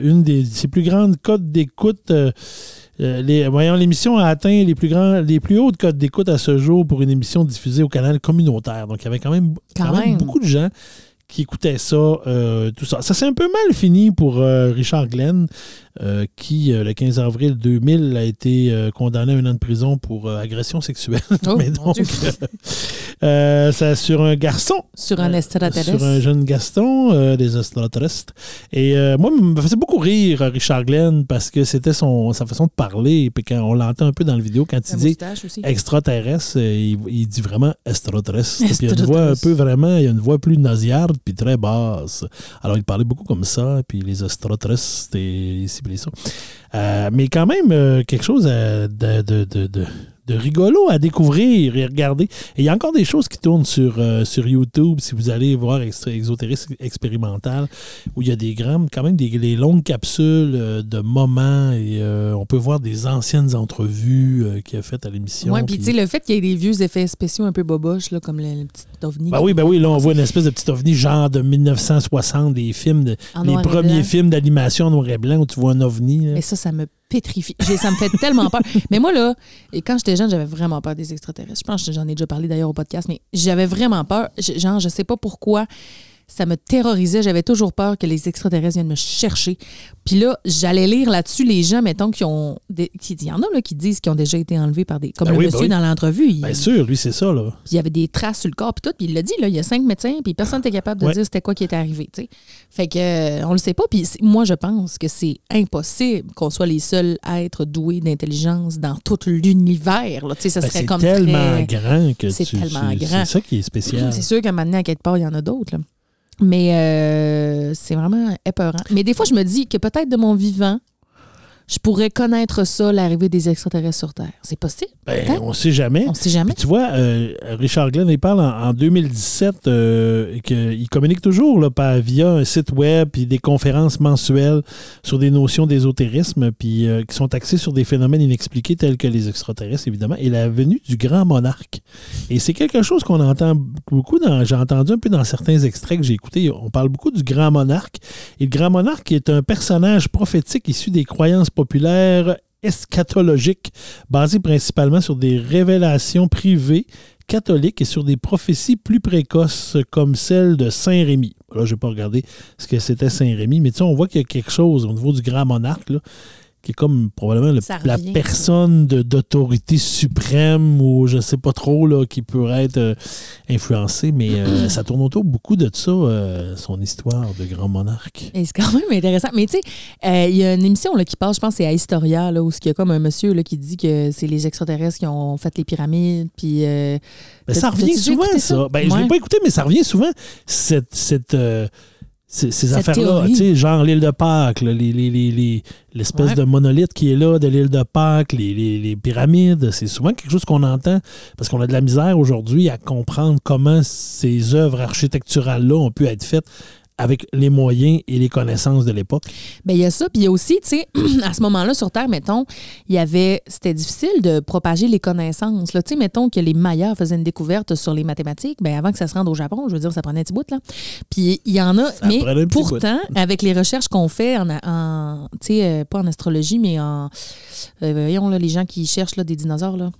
une des ses plus grandes cotes d'écoute. les, voyons, l'émission a atteint les plus grands, les plus hautes cotes d'écoute à ce jour pour une émission diffusée au canal communautaire. Donc, il y avait quand même, Quand quand même même. beaucoup de gens qui écoutaient ça, euh, tout ça. Ça s'est un peu mal fini pour euh, Richard Glenn, euh, qui, le 15 avril 2000, a été condamné à un an de prison pour agression sexuelle. Oh, *laughs* Mais donc, c'est sur un garçon Sur un extraterrestre. Sur un jeune euh, des extraterrestres. Et moi, il me faisait beaucoup rire, Richard Glenn, parce que c'était son, sa façon de parler. Et puis quand on l'entend un peu dans la vidéo, quand il dit aussi. extraterrestre, il, il dit vraiment extraterrestre. Puis il y a une voix un peu vraiment, il y a une voix plus nasillarde puis très basse. Alors il parlait beaucoup comme ça, puis les extraterrestres, c'était ici puis ça. Euh, mais quand même, euh, quelque chose euh, de- de rigolo à découvrir et regarder. Et il y a encore des choses qui tournent sur, euh, sur YouTube, si vous allez voir Extra- Exotérisme expérimental, où il y a des grands, quand même des, des longues capsules euh, de moments et euh, on peut voir des anciennes entrevues qu'il a faites à l'émission. Oui, puis tu sais, le fait qu'il y ait des vieux effets spéciaux un peu boboches, là, comme le, petit ovni. Ben oui, ben oui, là, on voit une espèce de petit ovni genre de 1960, des films, de, les et premiers films d'animation en noir et blanc où tu vois un ovni. là. Mais ça, ça me pétrifie. J'ai- Ça me fait tellement peur. Mais moi, là, et quand j'étais jeune, j'avais vraiment peur des extraterrestres. Je pense que j'en ai déjà parlé d'ailleurs au podcast, mais j'avais vraiment peur. Genre, je sais pas pourquoi. Ça me terrorisait. J'avais toujours peur que les extraterrestres viennent me chercher. Puis là, j'allais lire là-dessus les gens, mettons, qui ont. des- qui- Il y en a là, qui disent qu'ils ont déjà été enlevés par des. Comme Ben le oui, ben monsieur oui. dans l'entrevue. Bien sûr, lui, c'est ça, là. puis il y avait des traces sur le corps, puis tout. Puis il l'a dit, là, il y a cinq médecins, puis personne n'était capable de Ouais. dire c'était quoi qui était arrivé. tu sais. Fait que euh, on le sait pas. Puis c'est- moi, je pense que c'est impossible qu'on soit les seuls êtres doués d'intelligence dans tout l'univers. ça Ben, serait c'est comme tellement très- grand que C'est tu- tellement grand. C'est ça qui est spécial. C'est sûr qu'à un moment donné, à quelque part, il y en a d'autres. Mais euh, c'est vraiment épeurant. Mais des fois, je me dis que peut-être de mon vivant, je pourrais connaître ça, l'arrivée des extraterrestres sur Terre. C'est possible. Ben, on sait jamais. On sait jamais. Puis tu vois, euh, Richard Glenn, il parle en, en 2017 euh, qu'il communique toujours là, par, via un site web puis des conférences mensuelles sur des notions d'ésotérisme puis euh, qui sont axées sur des phénomènes inexpliqués tels que les extraterrestres, évidemment, et la venue du grand monarque. Et c'est quelque chose qu'on entend beaucoup dans. J'ai entendu un peu dans certains extraits que j'ai écoutés. On parle beaucoup du grand monarque. Et le grand monarque est un personnage prophétique issu des croyances populaires eschatologiques basées principalement sur des révélations privées catholiques et sur des prophéties plus précoces comme celle de Saint Rémy. Là, je n'ai pas regardé ce que c'était Saint Rémy, mais tu sais, on voit qu'il y a quelque chose au niveau du grand monarque, qui est comme probablement le- la personne d'autorité suprême ou je sais pas trop là, qui pourrait être euh, influencée, mais euh, *clears throat* ça tourne autour beaucoup de ça, euh, son histoire de grand monarque. C'est quand même intéressant. Mais tu sais, il y a une émission là, qui passe, je pense, c'est à Historia, là, où il y a comme un monsieur là, qui dit que c'est les extraterrestres qui ont fait les pyramides. Puis, Ben, ça revient souvent, ça? ça? Ben, Je ne l'ai pas écouté, mais ça revient souvent, cette, cette, ces, ces affaires-là. Tu sais, genre l'île de Pâques, là, les- les- les- les- l'espèce Ouais. de monolithe qui est là de l'île de Pâques, les, les- les pyramides. C'est souvent quelque chose qu'on entend parce qu'on a de la misère aujourd'hui à comprendre comment ces œuvres architecturales-là ont pu être faites avec les moyens et les connaissances de l'époque? ben, il y a ça. Puis il y a aussi, tu sais, *clears throat* à ce moment-là, sur Terre, mettons, il y avait. C'était difficile de propager les connaissances. Tu sais, mettons que les Mayas faisaient une découverte sur les mathématiques. Ben, avant que ça se rende au Japon, je veux dire, ça prenait un petit bout, là. Puis il y en a. Ça mais pourtant, avec les recherches qu'on fait en. en tu sais, euh, pas en astrologie, mais en. euh, voyons, là, les gens qui cherchent là, des dinosaures, là.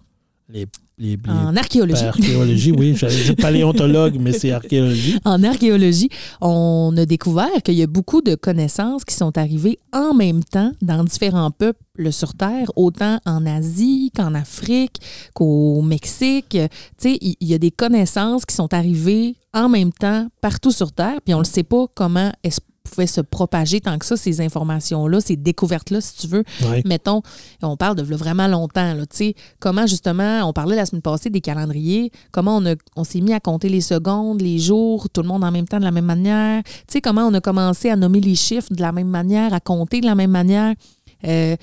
Les, les, les- En archéologie. oui. J'allais dire paléontologue, mais c'est archéologie. *laughs* En archéologie, on a découvert qu'il y a beaucoup de connaissances qui sont arrivées en même temps dans différents peuples sur Terre, autant en Asie qu'en Afrique, qu'au Mexique. Tu sais, il y a des connaissances qui sont arrivées en même temps partout sur Terre, puis on ne sait pas comment pouvaient se propager tant que ça, ces informations-là, ces découvertes-là, si tu veux. Mettons, on parle de vraiment longtemps, là, tu sais, comment justement, on parlait la semaine passée des calendriers, comment on, a- on s'est mis à compter les secondes, les jours, tout le monde en même temps de la même manière, tu sais, comment on a commencé à nommer les chiffres de la même manière, à compter de la même manière. Euh,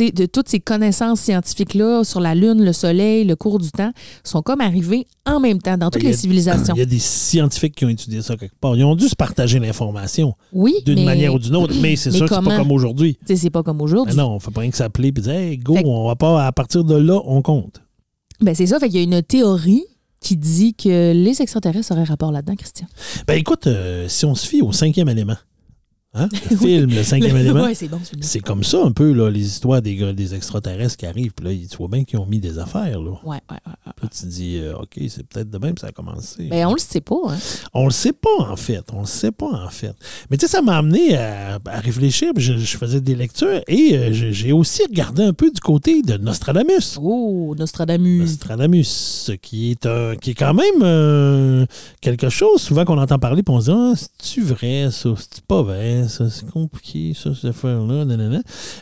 de toutes ces connaissances scientifiques-là sur la Lune, le Soleil, le cours du temps, sont comme arrivées en même temps dans toutes les civilisations. *coughs* Il y a des scientifiques qui ont étudié ça quelque part. Ils ont dû se partager l'information Oui, d'une manière ou d'une autre, mais c'est *coughs* sûr que c'est pas comme aujourd'hui. c'est pas comme aujourd'hui. Non, on fait pas rien que s'appeler et dire Hey, go, Fait on va pas à partir de là, on compte. Ben, c'est ça, fait qu'il y a une théorie qui dit que les extraterrestres auraient rapport là-dedans, Christian. Ben écoute, euh, si on se fie au cinquième élément, hein, *laughs* le film, le cinquième élément, Ouais, c'est bon, celui-là. c'est comme ça un peu, là, les histoires des, gars- des extraterrestres qui arrivent. Puis là, tu vois bien qu'ils ont mis des affaires. Là. Ouais, ouais. Puis là, tu te dis, euh, OK, c'est peut-être de même que ça a commencé. Ben, on le sait pas, hein. On le sait pas, en fait. On le sait pas, en fait. Mais tu sais, ça m'a amené à, à réfléchir. puis Je, je faisais des lectures et euh, j'ai aussi regardé un peu du côté de Nostradamus. Oh, Nostradamus. Nostradamus, qui est, un, qui est quand même euh, quelque chose souvent qu'on entend parler, puis on se dit, ah, c'est-tu vrai, ça? C'est pas vrai, ça? C'est compliqué, ça, cette affaire-là.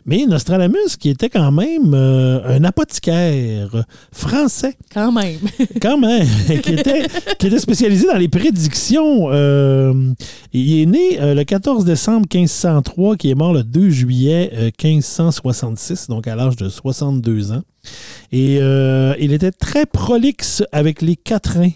Mais Nostradamus, qui était quand même euh, un apothicaire français, Quand même. *laughs* quand même, qui, était, qui était spécialisé dans les prédictions. euh, il est né euh, le 14 décembre 1503, qui est mort le 2 juillet euh, 1566, donc à l'âge de 62 ans. Et il était très prolixe avec les quatrains.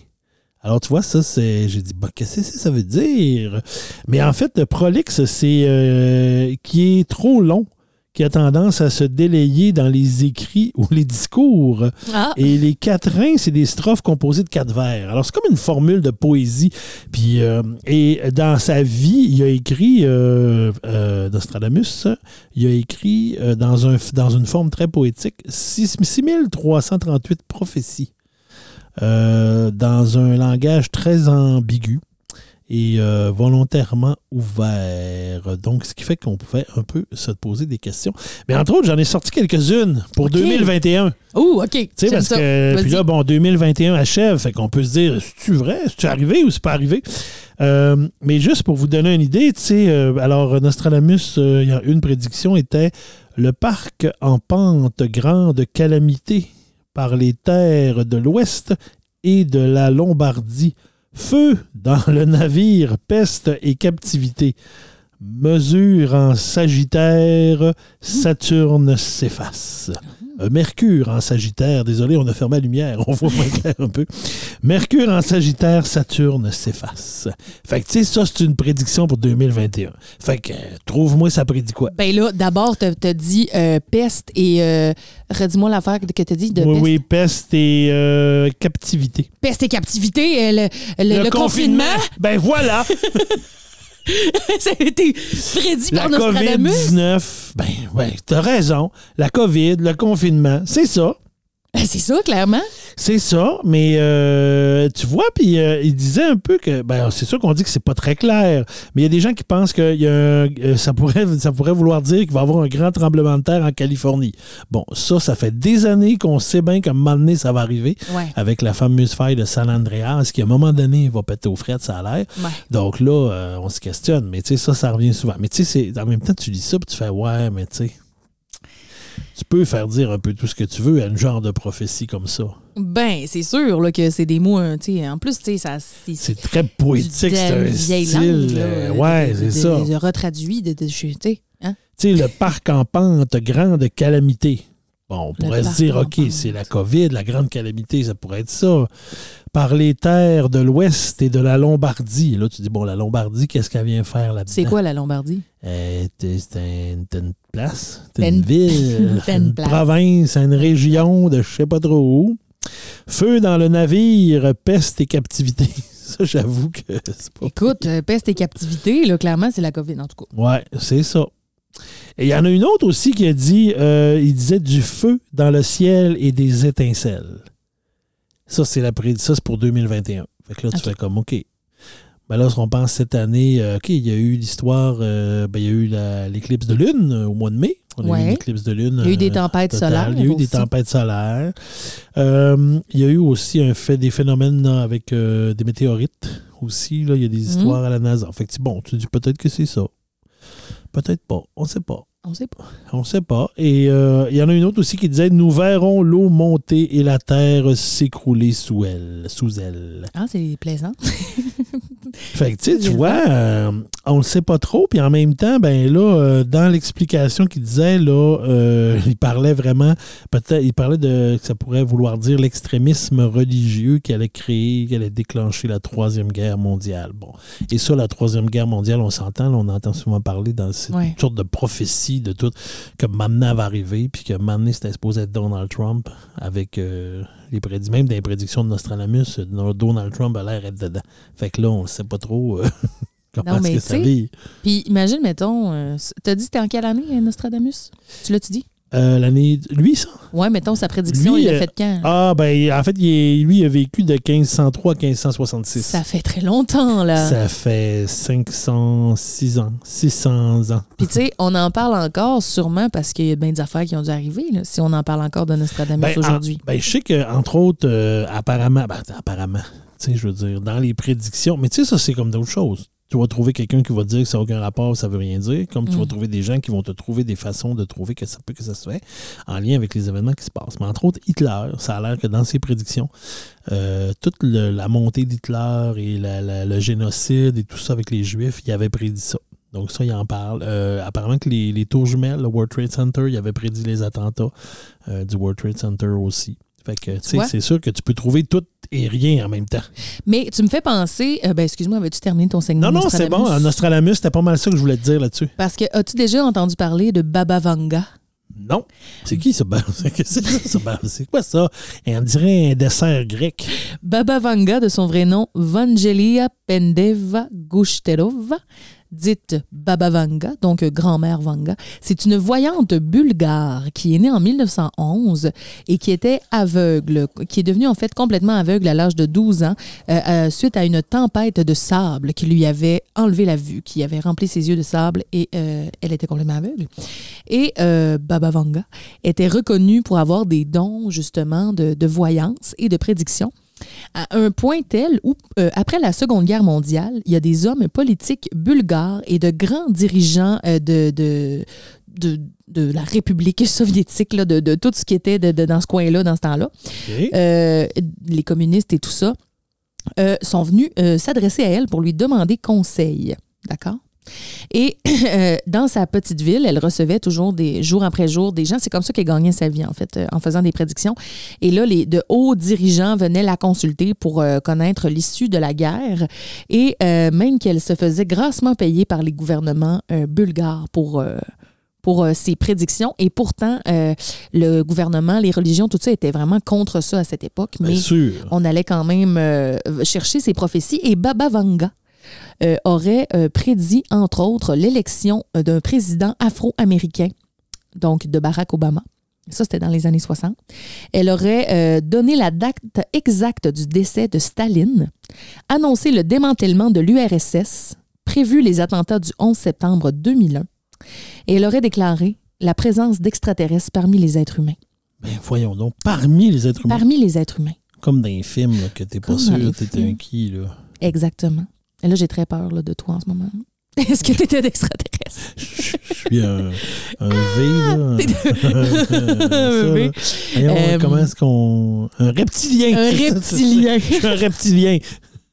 Alors, tu vois, ça, c'est. J'ai dit, bah, qu'est-ce que ça veut dire? Mais en fait, le prolixe, c'est euh, qui est trop long, qui a tendance à se délayer dans les écrits ou les discours. Ah, Et les quatrains, c'est des strophes composées de quatre vers. Alors, c'est comme une formule de poésie. Puis, euh, et dans sa vie, il a écrit, euh, euh, Nostradamus, il a écrit euh, dans, un, dans une forme très poétique, six- 6338 prophéties euh, dans un langage très ambigu et euh, volontairement ouvert. Donc, ce qui fait qu'on pouvait un peu se poser des questions. Mais entre autres, j'en ai sorti quelques-unes pour Ok. 2021. oh, OK. Tu sais, parce ça. que puis là, bon, 2021 achève, fait qu'on peut se dire, c'est-tu vrai? C'est-tu arrivé ou c'est pas arrivé? Euh, mais juste pour vous donner une idée, tu sais, euh, alors Nostradamus, il y a une prédiction était le parc en pente grande calamité par les terres de l'Ouest et de la Lombardie. Feu dans le navire, peste et captivité. Mesure en Sagittaire, Saturne s'efface. Euh, Mercure en Sagittaire, désolé, on a fermé la lumière, on voit moins clair un peu. Mercure en Sagittaire, Saturne s'efface. Fait que, tu sais, ça, c'est une prédiction pour 2021. Fait que, euh, trouve-moi, ça prédit quoi? Ben là, d'abord, t'as as dit euh, peste et. Euh, redis-moi l'affaire que t'as dit de oui, peste. oui, peste et captivité. Peste et captivité, le, le- le confinement. Ben voilà! *laughs* *laughs* ça a été prédit La par Nostradamus. COVID-19, ben ouais, t'as raison. La COVID, le confinement, c'est ça. Ben, c'est ça, clairement. C'est ça, mais euh, tu vois, puis euh, il disait un peu que, ben, c'est sûr qu'on dit que c'est pas très clair, mais il y a des gens qui pensent que y a un- euh, ça, pourrait, *laughs* ça pourrait vouloir dire qu'il va y avoir un grand tremblement de terre en Californie. Bon, ça, ça fait des années qu'on sait bien qu'à un moment donné, ça va arriver Ouais. avec la fameuse faille de San Andreas, qui à un moment donné, il va péter aux frettes, ça a l'air. Ouais. Donc là, euh, on se questionne, mais tu sais, ça, ça revient souvent. Mais tu sais, en même temps, tu lis ça, puis tu fais, ouais, mais tu sais, tu peux faire dire un peu tout ce que tu veux à une genre de prophétie comme ça. Ben, c'est sûr là, que c'est des mots, hein, tu sais. En plus, tu sais, ça. C'est très poétique, c'est un style. langue, là, euh, de- ouais, c'est ça. De, retraduit, de, de, tu sais. Hein? Tu sais, le parc en pente, grande calamité. Bon, on pourrait se dire, OK, c'est la COVID, la grande calamité, ça pourrait être ça. Par les terres de l'Ouest et de la Lombardie. Là, tu dis, bon, la Lombardie, qu'est-ce qu'elle vient faire là-dedans? C'est quoi la Lombardie? Euh, c'est une place, une une- ville, *laughs* une province, une région de je sais pas trop où. Feu dans le navire, peste et captivité. *laughs* Ça, j'avoue que c'est pas. Écoute, euh, peste et captivité, là, clairement, c'est la COVID, en tout cas. Ouais, c'est ça. Et il y en a une autre aussi qui a dit, euh, il disait du feu dans le ciel et des étincelles. Ça, c'est la pré- ça, c'est pour 2021. Fait que là, tu fais comme, OK. Ben là, on pense cette année, euh, OK, il y a eu l'histoire, euh, ben, il y a eu l'éclipse de lune euh, au mois de mai. On a eu Ouais. une éclipse de lune. Il y a eu des tempêtes totale. solaires. Il y a eu des tempêtes solaires. Il y a eu aussi un fait, des phénomènes avec des météorites aussi. Là, il y a des Mhm. histoires à la NASA. Fait que, bon, tu dis peut-être que c'est ça. Peut-être pas. On ne sait pas. On sait pas. On ne sait pas. Et il y en a une autre aussi qui disait Nous verrons l'eau monter et la terre s'écrouler sous elle. Sous elle. Ah, c'est plaisant. *laughs* Fait que, tu sais, tu vois, euh, on le sait pas trop. Puis en même temps, ben là, euh, dans l'explication qu'il disait, là, euh, *laughs* il parlait vraiment, peut-être, il parlait de, que ça pourrait vouloir dire l'extrémisme religieux qui allait créer, qui allait déclencher la Troisième Guerre mondiale. Bon. Et ça, la Troisième Guerre mondiale, on s'entend, là, on entend souvent parler dans cette Ouais. sorte de prophétie de tout, que maintenant va arriver, puis que maintenant c'était supposé être Donald Trump avec les prédictions, même des prédictions de Nostradamus, Donald Trump a l'air d'être dedans. Fait que là, on ne sait pas trop euh, *laughs* comment est-ce que ça vit. Puis imagine, mettons, euh, t'as dit c'était en quelle année, euh, Nostradamus? Tu l'as-tu dit? Euh, L'année. Lui, ça? Ouais, mettons sa prédiction, Lui, il l'a euh, fait quand? Ah, ben, en fait, il est- lui, il a vécu de 1503 à 1566. Ça fait très longtemps, là. Ça fait 506 ans, 600 ans. Puis tu sais, on en parle encore sûrement parce qu'il y a bien des affaires qui ont dû arriver, là, si on en parle encore de Nostradamus Ben, aujourd'hui. en- ben, je sais qu'entre autres, euh, apparemment, ben, apparemment, tu sais, je veux dire, dans les prédictions, mais tu sais, ça, c'est comme d'autres choses. Tu vas trouver quelqu'un qui va te dire que ça n'a aucun rapport, ça veut rien dire, comme tu Mm. vas trouver des gens qui vont te trouver des façons de trouver que ça peut que ça se fait en lien avec les événements qui se passent. Mais entre autres, Hitler, ça a l'air que dans ses prédictions, euh, toute le- la montée d'Hitler et la- la- le génocide et tout ça avec les Juifs, il avait prédit ça. Donc ça, il en parle. Euh, apparemment que les, les tours jumelles, le World Trade Center, il avait prédit les attentats euh, du World Trade Center aussi. Fait que, tu sais, vois? c'est sûr que tu peux trouver tout et rien en même temps. Mais tu me fais penser, euh, ben excuse-moi, avais-tu terminé ton segment? Non, non, c'est bon. En Nostradamus, c'était pas mal ça que je voulais te dire là-dessus. Parce que as-tu déjà entendu parler de Baba Vanga? Non. C'est qui ça? *laughs* C'est c'est ça, ça? Ben, c'est quoi ça? On dirait un dessert grec. Baba Vanga, de son vrai nom, Vangelia Pendeva Gushterova, dite Baba Vanga, donc grand-mère Vanga. C'est une voyante bulgare qui est née en 1911 et qui était aveugle, qui est devenue en fait complètement aveugle à l'âge de 12 ans euh, euh, suite à une tempête de sable qui lui avait enlevé la vue, qui avait rempli ses yeux de sable et euh, elle était complètement aveugle. Et Baba Vanga était reconnue pour avoir des dons justement de, de voyance et de prédiction à un point tel où, euh, après la Seconde Guerre mondiale, il y a des hommes politiques bulgares et de grands dirigeants euh, de, de, de, de la République *laughs* soviétique, là, de, de tout ce qui était de- de- dans ce coin-là, dans ce temps-là, euh, les communistes et tout ça, euh, sont venus euh, s'adresser à elle pour lui demander conseil. D'accord? Et *clears throat* euh, dans sa petite ville, elle recevait toujours des jour après jour des gens. C'est comme ça qu'elle gagnait sa vie, en fait, euh, en faisant des prédictions. Et là, les de hauts dirigeants venaient la consulter pour euh, connaître l'issue de la guerre. Et même qu'elle se faisait grassement payer par les gouvernements bulgares pour. pour euh, ses prédictions. Et pourtant, euh, le gouvernement, les religions, tout ça était vraiment contre ça à cette époque. Mais Bien sûr. on allait quand même euh, chercher ces prophéties. Et Baba Vanga euh, aurait euh, prédit, entre autres, l'élection euh, d'un président afro-américain, donc de Barack Obama. Ça, c'était dans les années 60. Elle aurait euh, donné la date exacte du décès de Staline, annoncé le démantèlement de l'URSS, prévu les attentats du 11 septembre 2001, et elle aurait déclaré la présence d'extraterrestres parmi les êtres humains. Ben, voyons donc, parmi les êtres humains, Parmi les êtres humains. comme dans les films, là, que t'es pas sûr, t'es qui, là. Exactement. Et là, j'ai très peur là, de toi en ce moment. *laughs* Est-ce que tu étais d'extraterrestre? Je suis un, un V, là. Un Ça, *laughs* V. Voyons, Euh, comment est-ce qu'on... Un reptilien. Un *laughs* reptilien. Je suis un reptilien.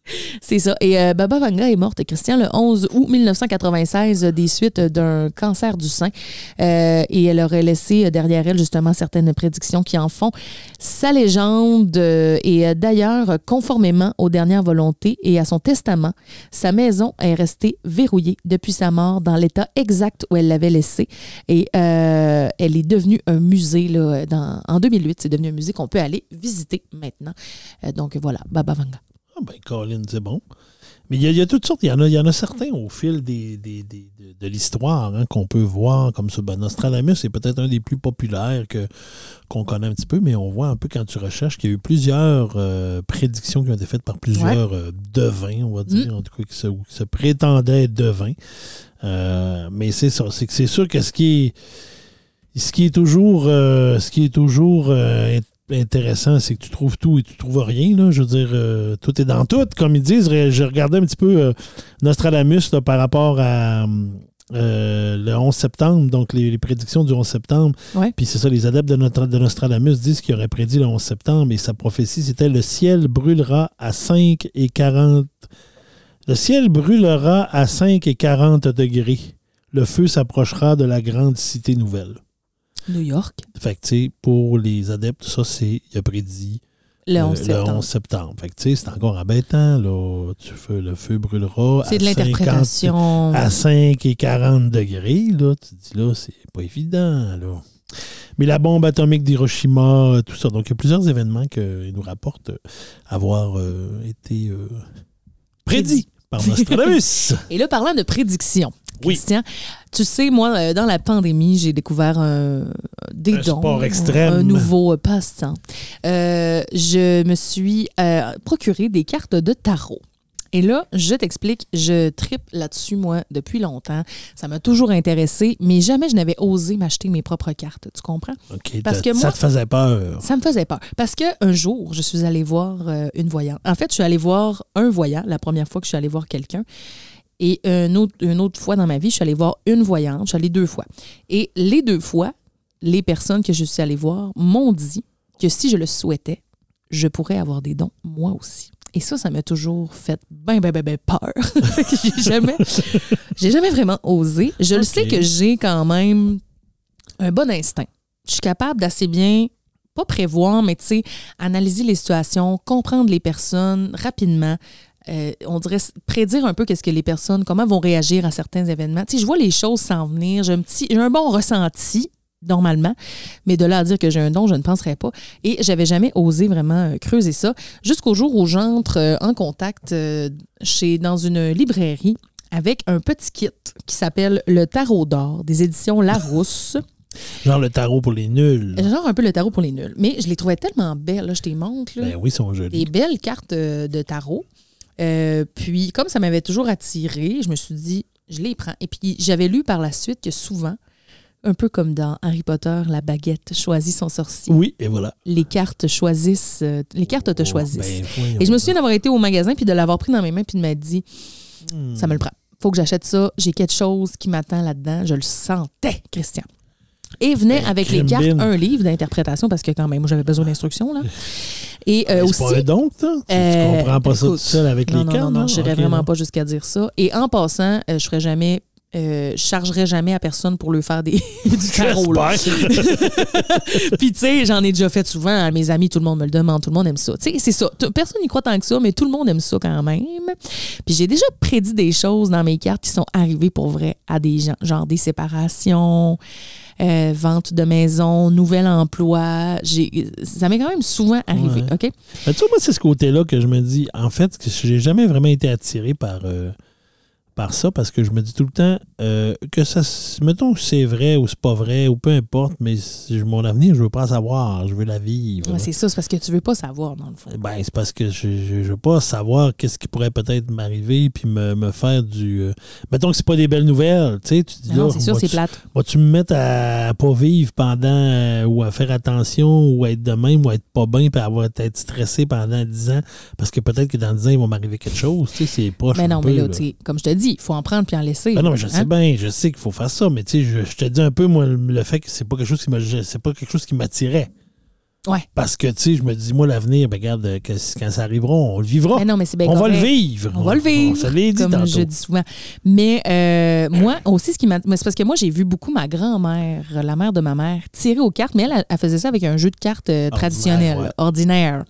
*laughs* C'est ça. Et euh, Baba Vanga est morte, Christian, le 11 août 1996 euh, des suites d'un cancer du sein. Euh, et elle aurait laissé euh, derrière elle justement certaines prédictions qui en font sa légende. et d'ailleurs, conformément aux dernières volontés et à son testament, sa maison est restée verrouillée depuis sa mort dans l'état exact où elle l'avait laissée. Et elle est devenue un musée là, en 2008. C'est devenu un musée qu'on peut aller visiter maintenant. Donc voilà, Baba Vanga. Ah ben, Colin, c'est bon. Mais il y, a- il y a toutes sortes. Il y en a, il y en a certains au fil des, des- des- de, de l'histoire hein, qu'on peut voir comme ça. Ben, Nostradamus est peut-être un des plus populaires que, qu'on connaît un petit peu, mais on voit un peu quand tu recherches qu'il y a eu plusieurs euh, prédictions qui ont été faites par plusieurs euh, devins, on va dire, en tout cas, qui se, qui se prétendaient devins. Euh, mais c'est ça. C'est que c'est sûr que ce qui est. Ce qui est toujours, ce qui est toujours intéressant, c'est que tu trouves tout et tu trouves rien. Là. Je veux dire, euh, tout est dans tout. Comme ils disent, je regardais un petit peu euh, Nostradamus là, par rapport à euh, le 11 septembre, donc les, les prédictions du 11 septembre. Ouais. Puis c'est ça, les adeptes de, notre, de Nostradamus disent qu'il aurait prédit le 11 septembre et sa prophétie, c'était le ciel brûlera à 5 et 40 Le ciel brûlera à 5 et 40 degrés. Le feu s'approchera de la grande cité nouvelle. New York, Fait que, tu sais, pour les adeptes, ça, c'est, il a prédit le euh, 11 septembre. 11 septembre. Fait que, tu sais, c'est encore embêtant, là. Tu fais, le feu brûlera C'est à de 50 l'interprétation. à 5 et 40 degrés, là, tu te dis là, c'est pas évident, là. Mais la bombe atomique d'Hiroshima, tout ça. Donc, il y a plusieurs événements qu'ils nous rapportent euh, avoir euh, été euh, prédits par Nostradamus. *laughs* Et là, parlant de prédiction, Oui. Christian, tu sais, moi, euh, dans la pandémie, j'ai découvert un, des Un dons, sport extrême. un nouveau euh, passe-temps. Euh, je me suis euh, procuré des cartes de tarot. Et là, je t'explique, je tripe là-dessus, moi, depuis longtemps. Ça m'a toujours intéressé, mais jamais je n'avais osé m'acheter mes propres cartes. Tu comprends? OK, Parce ça te faisait peur. Ça me faisait peur. Parce qu'un jour, je suis allée voir euh, une voyante. En fait, je suis allée voir un voyant la première fois que je suis allée voir quelqu'un. Et une autre, une autre fois dans ma vie, je suis allée voir une voyante. Je suis allée deux fois. Et les deux fois, les personnes que je suis allée voir m'ont dit que si je le souhaitais, je pourrais avoir des dons moi aussi. Et ça, ça m'a toujours fait ben, ben, ben, ben peur. *laughs* J'ai jamais, j'ai jamais vraiment osé. Je le sais que j'ai quand même un bon instinct. Je suis capable d'assez bien, pas prévoir, mais tu sais, analyser les situations, comprendre les personnes rapidement. Euh, on dirait prédire un peu qu'est-ce que les personnes, comment vont réagir à certains événements. Tu sais, je vois les choses s'en venir. J'ai un petit, j'ai un bon ressenti normalement, mais de là à dire que j'ai un don, je ne penserais pas. Et j'avais jamais osé vraiment euh, creuser ça, jusqu'au jour où j'entre euh, en contact euh, chez dans une librairie avec un petit kit qui s'appelle le Tarot d'or des éditions Larousse. Genre le tarot pour les nuls. Genre un peu le tarot pour les nuls. Mais je les trouvais tellement belles, là, je t'ai montre. Là Ben oui, ils sont jolis. des belles cartes de tarot. Euh, puis, comme ça m'avait toujours attiré, je me suis dit, je les prends. Et puis, j'avais lu par la suite que souvent, un peu comme dans Harry Potter, la baguette choisit son sorcier. Oui, et voilà. Les cartes choisissent, euh, les cartes te Oh, choisissent. ben, voyons Et je me donc. souviens d'avoir été au magasin puis de l'avoir pris dans mes mains puis de m'être dit, Hmm. ça me le prend. Faut que j'achète ça. J'ai quelque chose qui m'attend là-dedans. Je le sentais, Christian. Et venait Ben, avec les cartes un livre d'interprétation parce que quand même, moi, j'avais besoin d'instructions. là. *laughs* Et euh, aussi. C'est pas un don, ça? Tu- Euh, tu comprends pas ça tout seul avec non, les non, cartes? Non, non, je n'irais Ok, vraiment non. pas jusqu'à dire ça. Et en passant, euh, je ferais jamais. Euh, je chargerais jamais à personne pour lui faire des, *laughs* du. J'espère. *laughs* Puis, tu sais, j'en ai déjà fait souvent à mes amis, tout le monde me le demande, tout le monde aime ça. Tu sais, c'est ça. Personne n'y croit tant que ça, mais tout le monde aime ça quand même. Puis, j'ai déjà prédit des choses dans mes cartes qui sont arrivées pour vrai à des gens, genre des séparations, euh, vente de maison, nouvel emploi. Ça m'est quand même souvent arrivé, Ouais. OK? Tu vois, moi, c'est ce côté-là que je me dis, en fait, que j'ai jamais vraiment été attiré par, euh, par ça, parce que je me dis tout le temps euh, que ça, mettons que c'est vrai ou c'est pas vrai, ou peu importe, mais si- mon avenir, je veux pas savoir, je veux la vivre. Ouais, c'est ça, c'est parce que tu veux pas savoir, dans le fond. Ben, c'est parce que je, je, je veux pas savoir qu'est-ce qui pourrait peut-être m'arriver puis me, me faire du. euh, Mettons que c'est pas des belles nouvelles, tu sais, tu dis Non, là, c'est sûr, c'est plate. vas-tu me mettre à pas vivre pendant euh, ou à faire attention ou à être de même ou à être pas bien puis avoir être stressé pendant 10 ans parce que peut-être que dans 10 ans, il va m'arriver quelque chose, tu sais, c'est proche. Mais non, peu, mais là, là. tu sais, comme je te dis, il faut en prendre puis en laisser. Ben non, mais je Hein? sais bien, je sais qu'il faut faire ça, mais tu sais, je, je te dis un peu, moi, le fait que c'est pas quelque chose qui m'a, je- c'est pas quelque chose qui m'attirait. Ouais. Parce que, tu sais, je me dis, moi, l'avenir, ben, regarde, euh, que- quand ça arrivera, on le vivra. Mais non, mais c'est bien on va le vivre. On va le vivre. On se l'est dit comme tantôt. je dis souvent. Mais euh, moi aussi, ce qui m'a. C'est parce que moi, j'ai vu beaucoup ma grand-mère, la mère de ma mère, tirer aux cartes, mais elle, elle, faisait ça avec un jeu de cartes euh, traditionnel, ouais. ordinaire.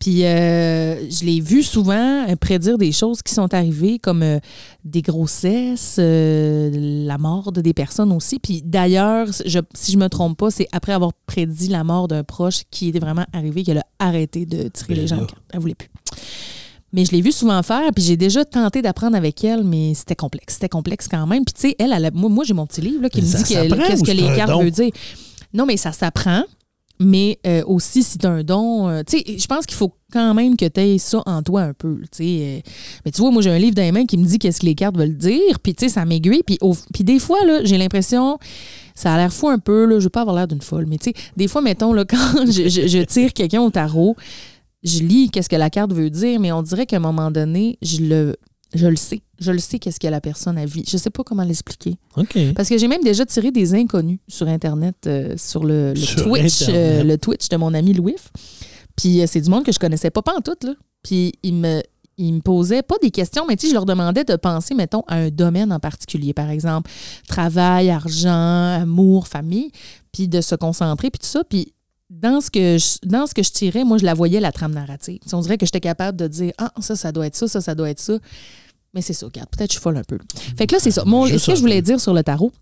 Puis euh, je l'ai vu souvent euh, prédire des choses qui sont arrivées, comme euh, des grossesses, euh, la mort de des personnes aussi. Puis d'ailleurs, je- si je me trompe pas, c'est après avoir prédit la mort d'un proche qui était vraiment arrivé qu'elle a arrêté de tirer Ben les gens aux cartes. Elle voulait plus. Mais je l'ai vu souvent faire, puis j'ai déjà tenté d'apprendre avec elle, mais c'était complexe. C'était complexe quand même. Puis tu sais, elle, elle a- moi, moi j'ai mon petit livre là, qui Mais me dit qu'est-ce que les cartes veulent dire. Non, mais ça s'apprend. Mais euh, aussi, si tu un don, euh, tu sais, je pense qu'il faut quand même que tu aies ça en toi un peu. euh. mais tu vois, moi, j'ai un livre dans les mains qui me dit qu'est-ce que les cartes veulent dire, puis tu sais, ça m'aiguille. Puis, puis des fois, là, j'ai l'impression, ça a l'air fou un peu, là, je veux pas avoir l'air d'une folle, mais tu sais, des fois, mettons, là, *laughs* quand je, je- je tire quelqu'un au tarot, je lis qu'est-ce que la carte veut dire, mais on dirait qu'à un moment donné, je le, je le sais. Je le sais qu'est-ce que la personne a vu. Je sais pas comment l'expliquer. OK. Parce que j'ai même déjà tiré des inconnus sur Internet, euh, sur le, le Sur Twitch, Internet. euh, le Twitch de mon ami Louis. Puis euh, c'est du monde que je connaissais pas, pas en tout, là. Puis il me, ils me posaient pas des questions, mais tu je leur demandais de penser, mettons, à un domaine en particulier, par exemple, travail, argent, amour, famille, puis de se concentrer, puis tout ça. Puis dans ce que je, dans tirais, moi, je la voyais, la trame narrative. Tu sais, on dirait que j'étais capable de dire, ah, ça, ça doit être ça, ça, ça doit être ça. Mais c'est ça, regarde, peut-être je suis folle un peu. Fait que là, c'est ça. Mon, ce que je voulais dire sur le tarot,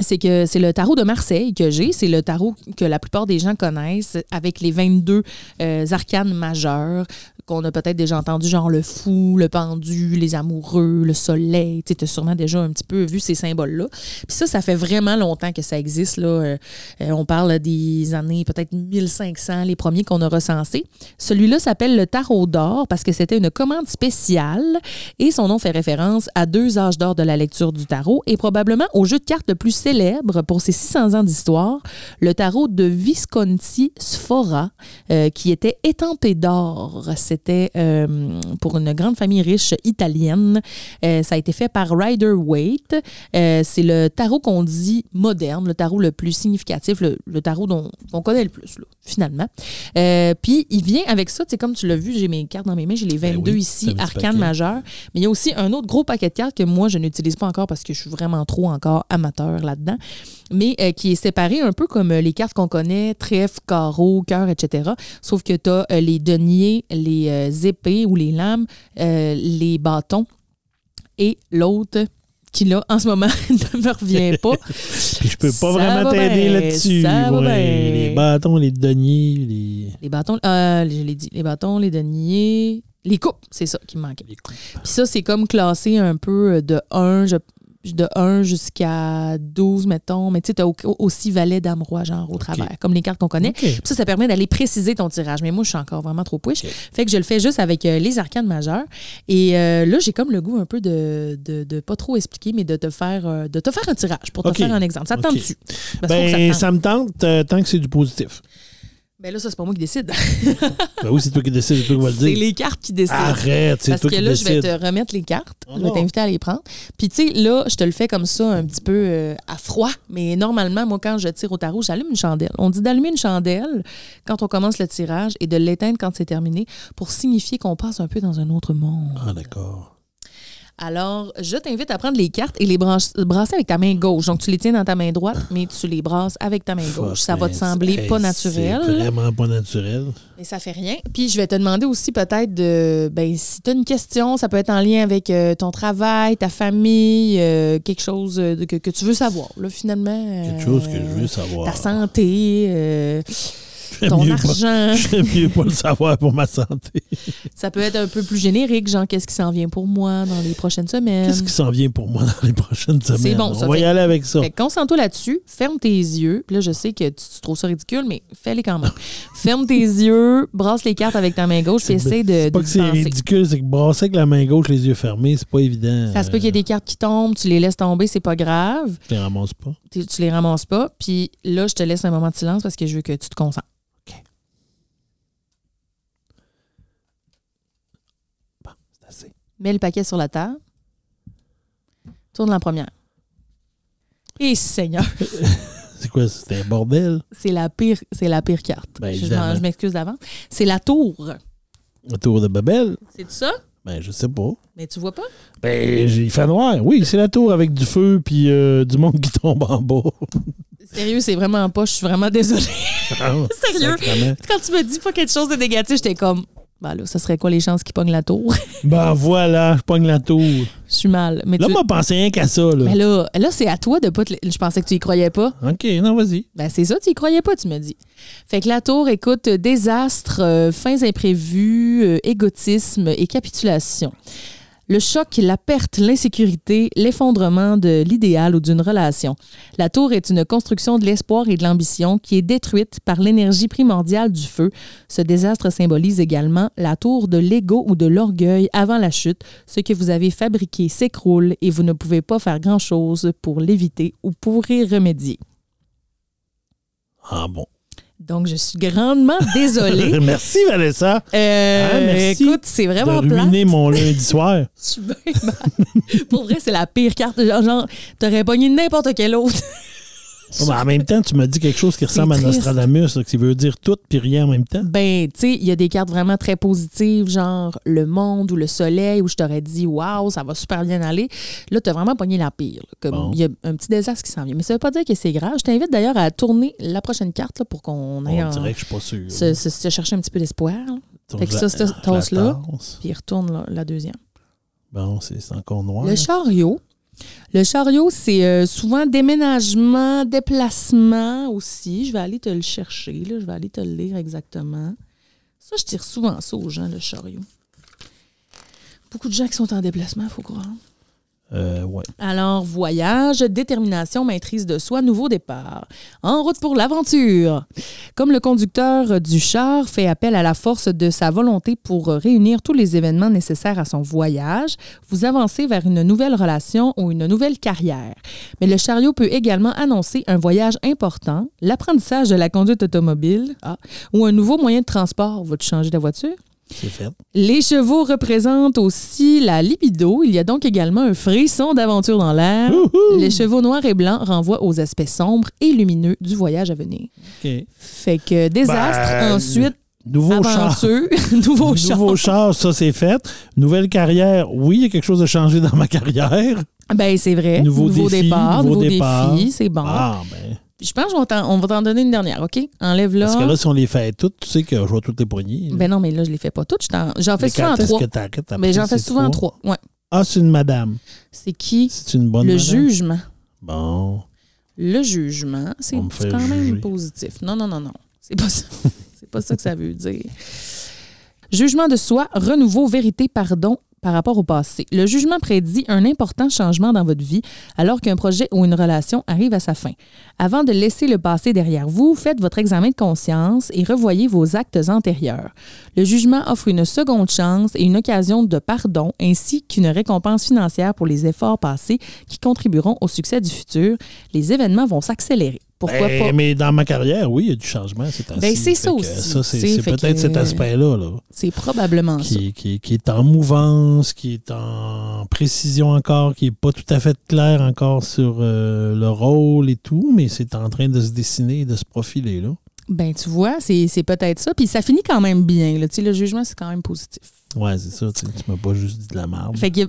c'est que c'est le tarot de Marseille que j'ai. C'est le tarot que la plupart des gens connaissent avec les 22 euh, arcanes majeures qu'on a peut-être déjà entendu, genre le fou, le pendu, les amoureux, le soleil. Tu as sûrement déjà un petit peu vu ces symboles-là. Puis ça, ça fait vraiment longtemps que ça existe. Là. Euh, euh, on parle des années peut-être 1500, les premiers qu'on a recensés. Celui-là s'appelle le tarot d'or parce que c'était une commande spéciale et son nom fait référence à deux âges d'or de la lecture du tarot et probablement au jeu de cartes le plus célèbre pour ses 600 ans d'histoire, le tarot de Visconti Sfora, euh, qui était étampé d'or. C'était euh, pour une grande famille riche italienne. Euh, ça a été fait par Rider Waite. C'est le tarot qu'on dit moderne, le tarot le plus significatif, le, le tarot dont on connaît le plus, là, finalement. Puis il vient avec ça, sais, comme tu l'as vu, j'ai mes cartes dans mes mains, j'ai les 22 Ben oui, ici, c'est paquet. majeures. Mais il y a aussi un autre gros paquet de cartes que moi, je n'utilise pas encore parce que je suis vraiment trop encore amateur là-dedans, mais euh, qui est séparé un peu comme euh, les cartes qu'on connaît, trèfle, carreau, cœur, etc. Sauf que tu as les deniers, les euh, épées ou les lames, euh, les bâtons et l'autre qui là, en ce moment, *laughs* ne me revient pas. Puis je peux Ça pas vraiment t'aider là-dessus. Ouais. Les bâtons, les deniers, les. Les bâtons, euh, je l'ai dit, les bâtons, les deniers, les coupes, c'est ça qui me manquait. Puis ça, c'est comme classé un peu de 1, je- de 1 jusqu'à 12, mettons. Mais tu sais, tu as aussi valet d'Amrois, genre au travers, comme les cartes qu'on connaît. Puis ça, ça permet d'aller préciser ton tirage. Mais moi, je suis encore vraiment trop push. Fait que je le fais juste avec euh, les arcanes majeures. Et euh, là, j'ai comme le goût un peu de, de, de pas trop expliquer, mais de te faire, euh, de te faire un tirage pour te faire un exemple. Ça te tente-tu? Ben, ça me tente tant que c'est du positif. Ben là, ça, c'est pas moi qui décide. *laughs* Ben oui, c'est toi qui décides, c'est toi qui vas le c'est dire. les cartes qui décident. Arrête, c'est Parce toi que qui là, je vais te remettre les cartes. Oh je vais t'inviter à les prendre. Puis, tu sais, là, je te le fais comme ça, un petit peu euh, à froid. Mais normalement, moi, quand je tire au tarot, j'allume une chandelle. On dit d'allumer une chandelle quand on commence le tirage et de l'éteindre quand c'est terminé pour signifier qu'on passe un peu dans un autre monde. Ah, d'accord. Alors, je t'invite à prendre les cartes et les brasser avec ta main gauche. Donc, tu les tiens dans ta main droite, mais tu les brasses avec ta main gauche. Ça va te sembler hey, pas naturel. Vraiment pas naturel. Mais ça fait rien. Puis je vais te demander aussi peut-être de ben si tu as une question, ça peut être en lien avec euh, ton travail, ta famille, euh, quelque chose euh, de- que, que tu veux savoir. Là finalement Quelque chose que je veux savoir. Ta santé, ton mieux argent. *laughs* J'aime mieux pas le savoir pour ma santé. ça peut être un peu plus générique, genre qu'est-ce qui s'en vient pour moi dans les prochaines semaines? Qu'est-ce qui s'en vient pour moi dans les prochaines semaines? bon, ça On va y fait- aller avec ça. Fait concentre-toi là-dessus, ferme tes yeux. Puis là, je sais que tu, tu trouves ça ridicule, mais fais-les quand même. *laughs* ferme tes yeux, brasse les cartes avec ta main gauche, puis essaie de, C'est pas de que y c'est ridicule, c'est que brasser avec la main gauche, les yeux fermés, c'est pas évident. Ça se peut qu'il y ait des cartes qui tombent, tu les laisses tomber, c'est pas grave. Je les ramasse pas. Tu, tu les ramasses pas. Puis là, je te laisse un moment de silence parce que je veux que tu te concentres. C'est assez. Mets le paquet sur la table. Tourne la première. Et Seigneur, *laughs* C'est quoi? C'était un bordel? c'est la pire, c'est la pire carte. Ben, je m'excuse d'avance. C'est la tour. Autour de Babel? C'est ça? Ben, je sais pas. Mais tu vois pas? Ben, j'ai- il fait noir. Oui, c'est la tour avec du feu puis euh, du monde qui tombe en bas. *laughs* Sérieux, c'est vraiment pas. Je suis vraiment désolée. Ah, *laughs* Sérieux? sacrément. Quand tu me dis pas quelque chose de négatif, j'étais comme. Ben là, ça serait quoi les chances qu'il pogne la tour? *laughs* Ben voilà, je pogne la tour. Je suis mal. Mais Là, tu- moi, pensais rien qu'à ça. Là. Mais là, là c'est à toi de pas te... Je pensais que tu y croyais pas. OK, non, vas-y. Ben, c'est ça, tu y croyais pas, tu me dis. Fait que la tour, écoute, désastre, euh, fins imprévues, euh, égotisme et capitulation. Le choc, la perte, l'insécurité, l'effondrement de l'idéal ou d'une relation. La tour est une construction de l'espoir et de l'ambition qui est détruite par l'énergie primordiale du feu. Ce désastre symbolise également la tour de l'ego ou de l'orgueil avant la chute. Ce que vous avez fabriqué s'écroule et vous ne pouvez pas faire grand-chose pour l'éviter ou pour y remédier. Ah bon. Donc, je suis grandement *laughs* désolée. merci, Vanessa. Euh, Ah, merci Écoute, c'est vraiment de plat. ruiner mon lundi soir. *laughs* Je suis bien. Pour vrai, c'est la pire carte. Genre, genre, t'aurais pogné n'importe quelle autre. Mais en même temps, tu m'as dit quelque chose qui ressemble à. Nostradamus, là, qui veut dire tout puis rien en même temps. Ben, tu sais, il y a des cartes vraiment très positives, genre le monde ou le soleil, où je t'aurais dit, waouh, ça va super bien aller. Là, tu as vraiment pogné la pire. là. Bon. il y a un petit désastre qui s'en vient. Mais ça veut pas dire que c'est grave. Je t'invite d'ailleurs à tourner la prochaine carte là, pour qu'on aille On dirait que je suis pas sûr. se, se- se chercher un petit peu d'espoir. là. Fait que la- ça, tasse-là. tasse. Puis il retourne la, la deuxième. Bon, c'est encore noir. Le chariot. Le chariot, c'est euh, souvent déménagement, déplacement aussi. Je vais aller te le chercher. Je vais aller te le lire exactement. Ça, je tire souvent ça aux gens, le chariot. Beaucoup de gens qui sont en déplacement, il faut croire. Euh. Alors, voyage, détermination, maîtrise de soi, nouveau départ. En route pour l'aventure. Comme le conducteur du char fait appel à la force de sa volonté pour réunir tous les événements nécessaires à son voyage, vous avancez vers une nouvelle relation ou une nouvelle carrière. Mais le chariot peut également annoncer un voyage important, l'apprentissage de la conduite automobile ah, ou un nouveau moyen de transport. Vas-tu changer de voiture? C'est fait. Les chevaux représentent aussi la libido. Il y a donc également un frisson d'aventure dans l'air. Les chevaux noirs et blancs renvoient aux aspects sombres et lumineux du voyage à venir. Fait que désastre, Ben, ensuite Nouveau char. *laughs* nouveau char. Nouveau char, ça c'est fait. Nouvelle carrière, oui, il y a quelque chose de changé dans ma *laughs* carrière. Ben c'est vrai. Nouveau défi, départ, nouveau nouveau, départ. défi, c'est bon. Ah, ben. Je pense qu'on va t'en- donner une dernière, OK? Enlève là. Parce que là, si on les fait toutes, tu sais que je vais toutes les poignées. Ben non, mais là, je les fais pas toutes. Je J'en fais souvent trois. que Mais j'en fais souvent en trois? Ouais. Ah, c'est une madame. C'est qui? C'est une bonne Le madame. jugement. Bon. Le jugement, c'est quand même positif. Non, non, non, non. C'est pas ça. *laughs* c'est pas ça que ça veut dire. Jugement de soi, renouveau, vérité, pardon par rapport au passé. Le jugement prédit un important changement dans votre vie alors qu'un projet ou une relation arrive à sa fin. Avant de laisser le passé derrière vous, faites votre examen de conscience et revoyez vos actes antérieurs. Le jugement offre une seconde chance et une occasion de pardon ainsi qu'une récompense financière pour les efforts passés qui contribueront au succès du futur. Les événements vont s'accélérer. Pourquoi Ben, pas? Mais dans ma carrière, oui, il y a du changement. C'est Ben, c'est ça aussi, Ça, c'est peut-être cet aspect-là. Là, C'est probablement ça. qui, qui- qui est en mouvance, qui est en précision encore, qui n'est pas tout à fait clair encore sur euh, le rôle et tout, mais c'est en train de se dessiner, de se profiler. Là. Ben, tu vois, c'est peut-être ça. Puis ça finit quand même bien. Là. Tu sais, Le jugement, c'est quand même positif. Ouais, c'est ça. Tu tu m'as pas juste dit de la merde. Fait que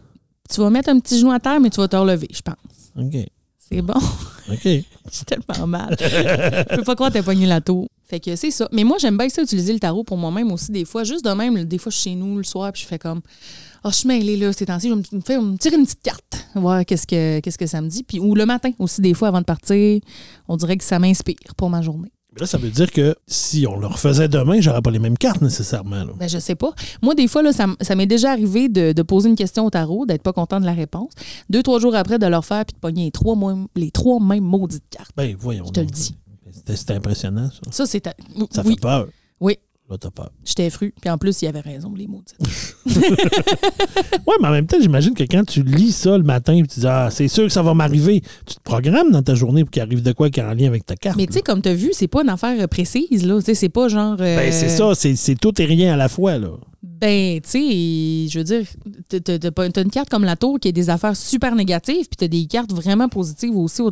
tu vas mettre un petit genou à terre, mais tu vas te relever, je pense. OK. C'est bon. *laughs* OK. J'ai tellement mal. Je peux pas croire que t'as pogné la tour. Fait que c'est ça. Mais moi, j'aime bien ça, utiliser le tarot pour moi-même aussi, des fois. Juste de même, des fois, je suis chez nous le soir, puis je fais comme. Oh, je suis mêlée, là, ces temps-ci. Je vais me, faire- me tirer une petite carte. Voir qu'est-ce que, qu'est-ce que ça me dit. Puis, ou le matin aussi, des fois, avant de partir, on dirait que ça m'inspire pour ma journée. Mais Là, ça veut dire que si on le refaisait demain, j'aurais pas les mêmes cartes nécessairement. Là. Ben, je sais pas. Moi, des fois, là, ça, m'est déjà arrivé de, de poser une question au tarot, d'être pas content de la réponse. Deux, trois jours après, de leur faire puis de pogner les trois, les trois mêmes maudites cartes. Ben, voyons. Je te le dis. C'était c'était impressionnant, ça. Ça, c'est. Ça oui, fait peur. oui. Là, t'as peur. J'étais fru. Puis en plus, il avait raison, les maudites. *laughs* Ouais, mais en même temps, j'imagine que quand tu lis ça le matin et tu dis Ah, c'est sûr que ça va m'arriver, tu te programmes dans ta journée pour qu'il arrive de quoi qui est en lien avec ta carte. Mais tu sais, comme tu as vu, c'est pas une affaire euh, précise, là. Tu sais, c'est pas genre. euh, Ben, c'est ça, c'est c'est tout et rien à la fois, là. Ben, tu sais, je veux dire, t'as- une carte comme la tour qui a des affaires super négatives, puis t'as des cartes vraiment positives aussi. au-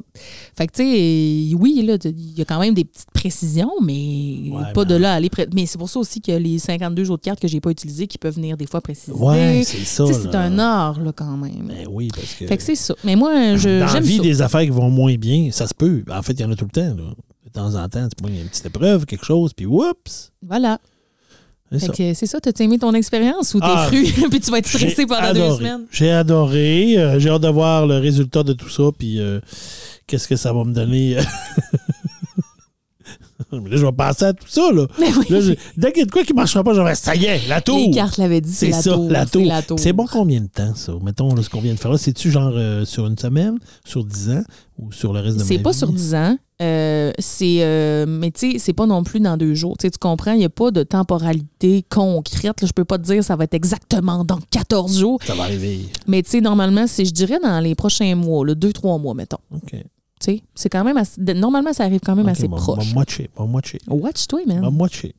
Fait que, tu sais, oui, là, il y a quand même des petites précisions, mais Ouais, pas mais- de là à aller. Mais c'est pour ça aussi que les 52 autres cartes que j'ai pas utilisées qui peuvent venir des fois préciser. Ouais, c'est ça. C'est un art, là, quand même. Ben oui, parce que. Fait que c'est ça. Mais moi, je, dans la vie, ça. des affaires qui vont moins bien, ça se peut. En fait, il y en a tout le temps, là. De temps en temps, tu prends une petite épreuve, quelque chose, puis whoops! Voilà. C'est ça. que c'est ça, t'as aimé ton expérience ou t'es Ah, fru, *laughs* puis tu vas être stressé pendant deux semaines? J'ai adoré. Euh, j'ai hâte de voir le résultat de tout ça, puis euh, qu'est-ce que ça va me donner? *laughs* Mais là, je vais penser à tout ça, là. Mais oui. Là, je- dès qu'il y a de quoi qui ne marchera pas, je vais ça y est, la tour! Les cartes l'avaient dit, c'est la ça, tour. la tour. C'est bon combien de temps, ça? Mettons là, ce qu'on vient de faire là. C'est-tu genre euh, sur une semaine, sur 10 ans ou sur le reste de ma C'est pas vie? sur 10 ans. Euh, c'est euh, mais tu sais c'est pas non plus dans deux jours tu comprends il n'y a pas de temporalité concrète je peux pas te dire ça va être exactement dans 14 jours Ça va arriver. mais tu sais normalement c'est je dirais dans les prochains mois là, deux trois mois mettons OK. tu sais c'est quand même assez- normalement ça arrive quand même OK, assez bon, proche Bon, watcher, watcher. watch toi man watcher.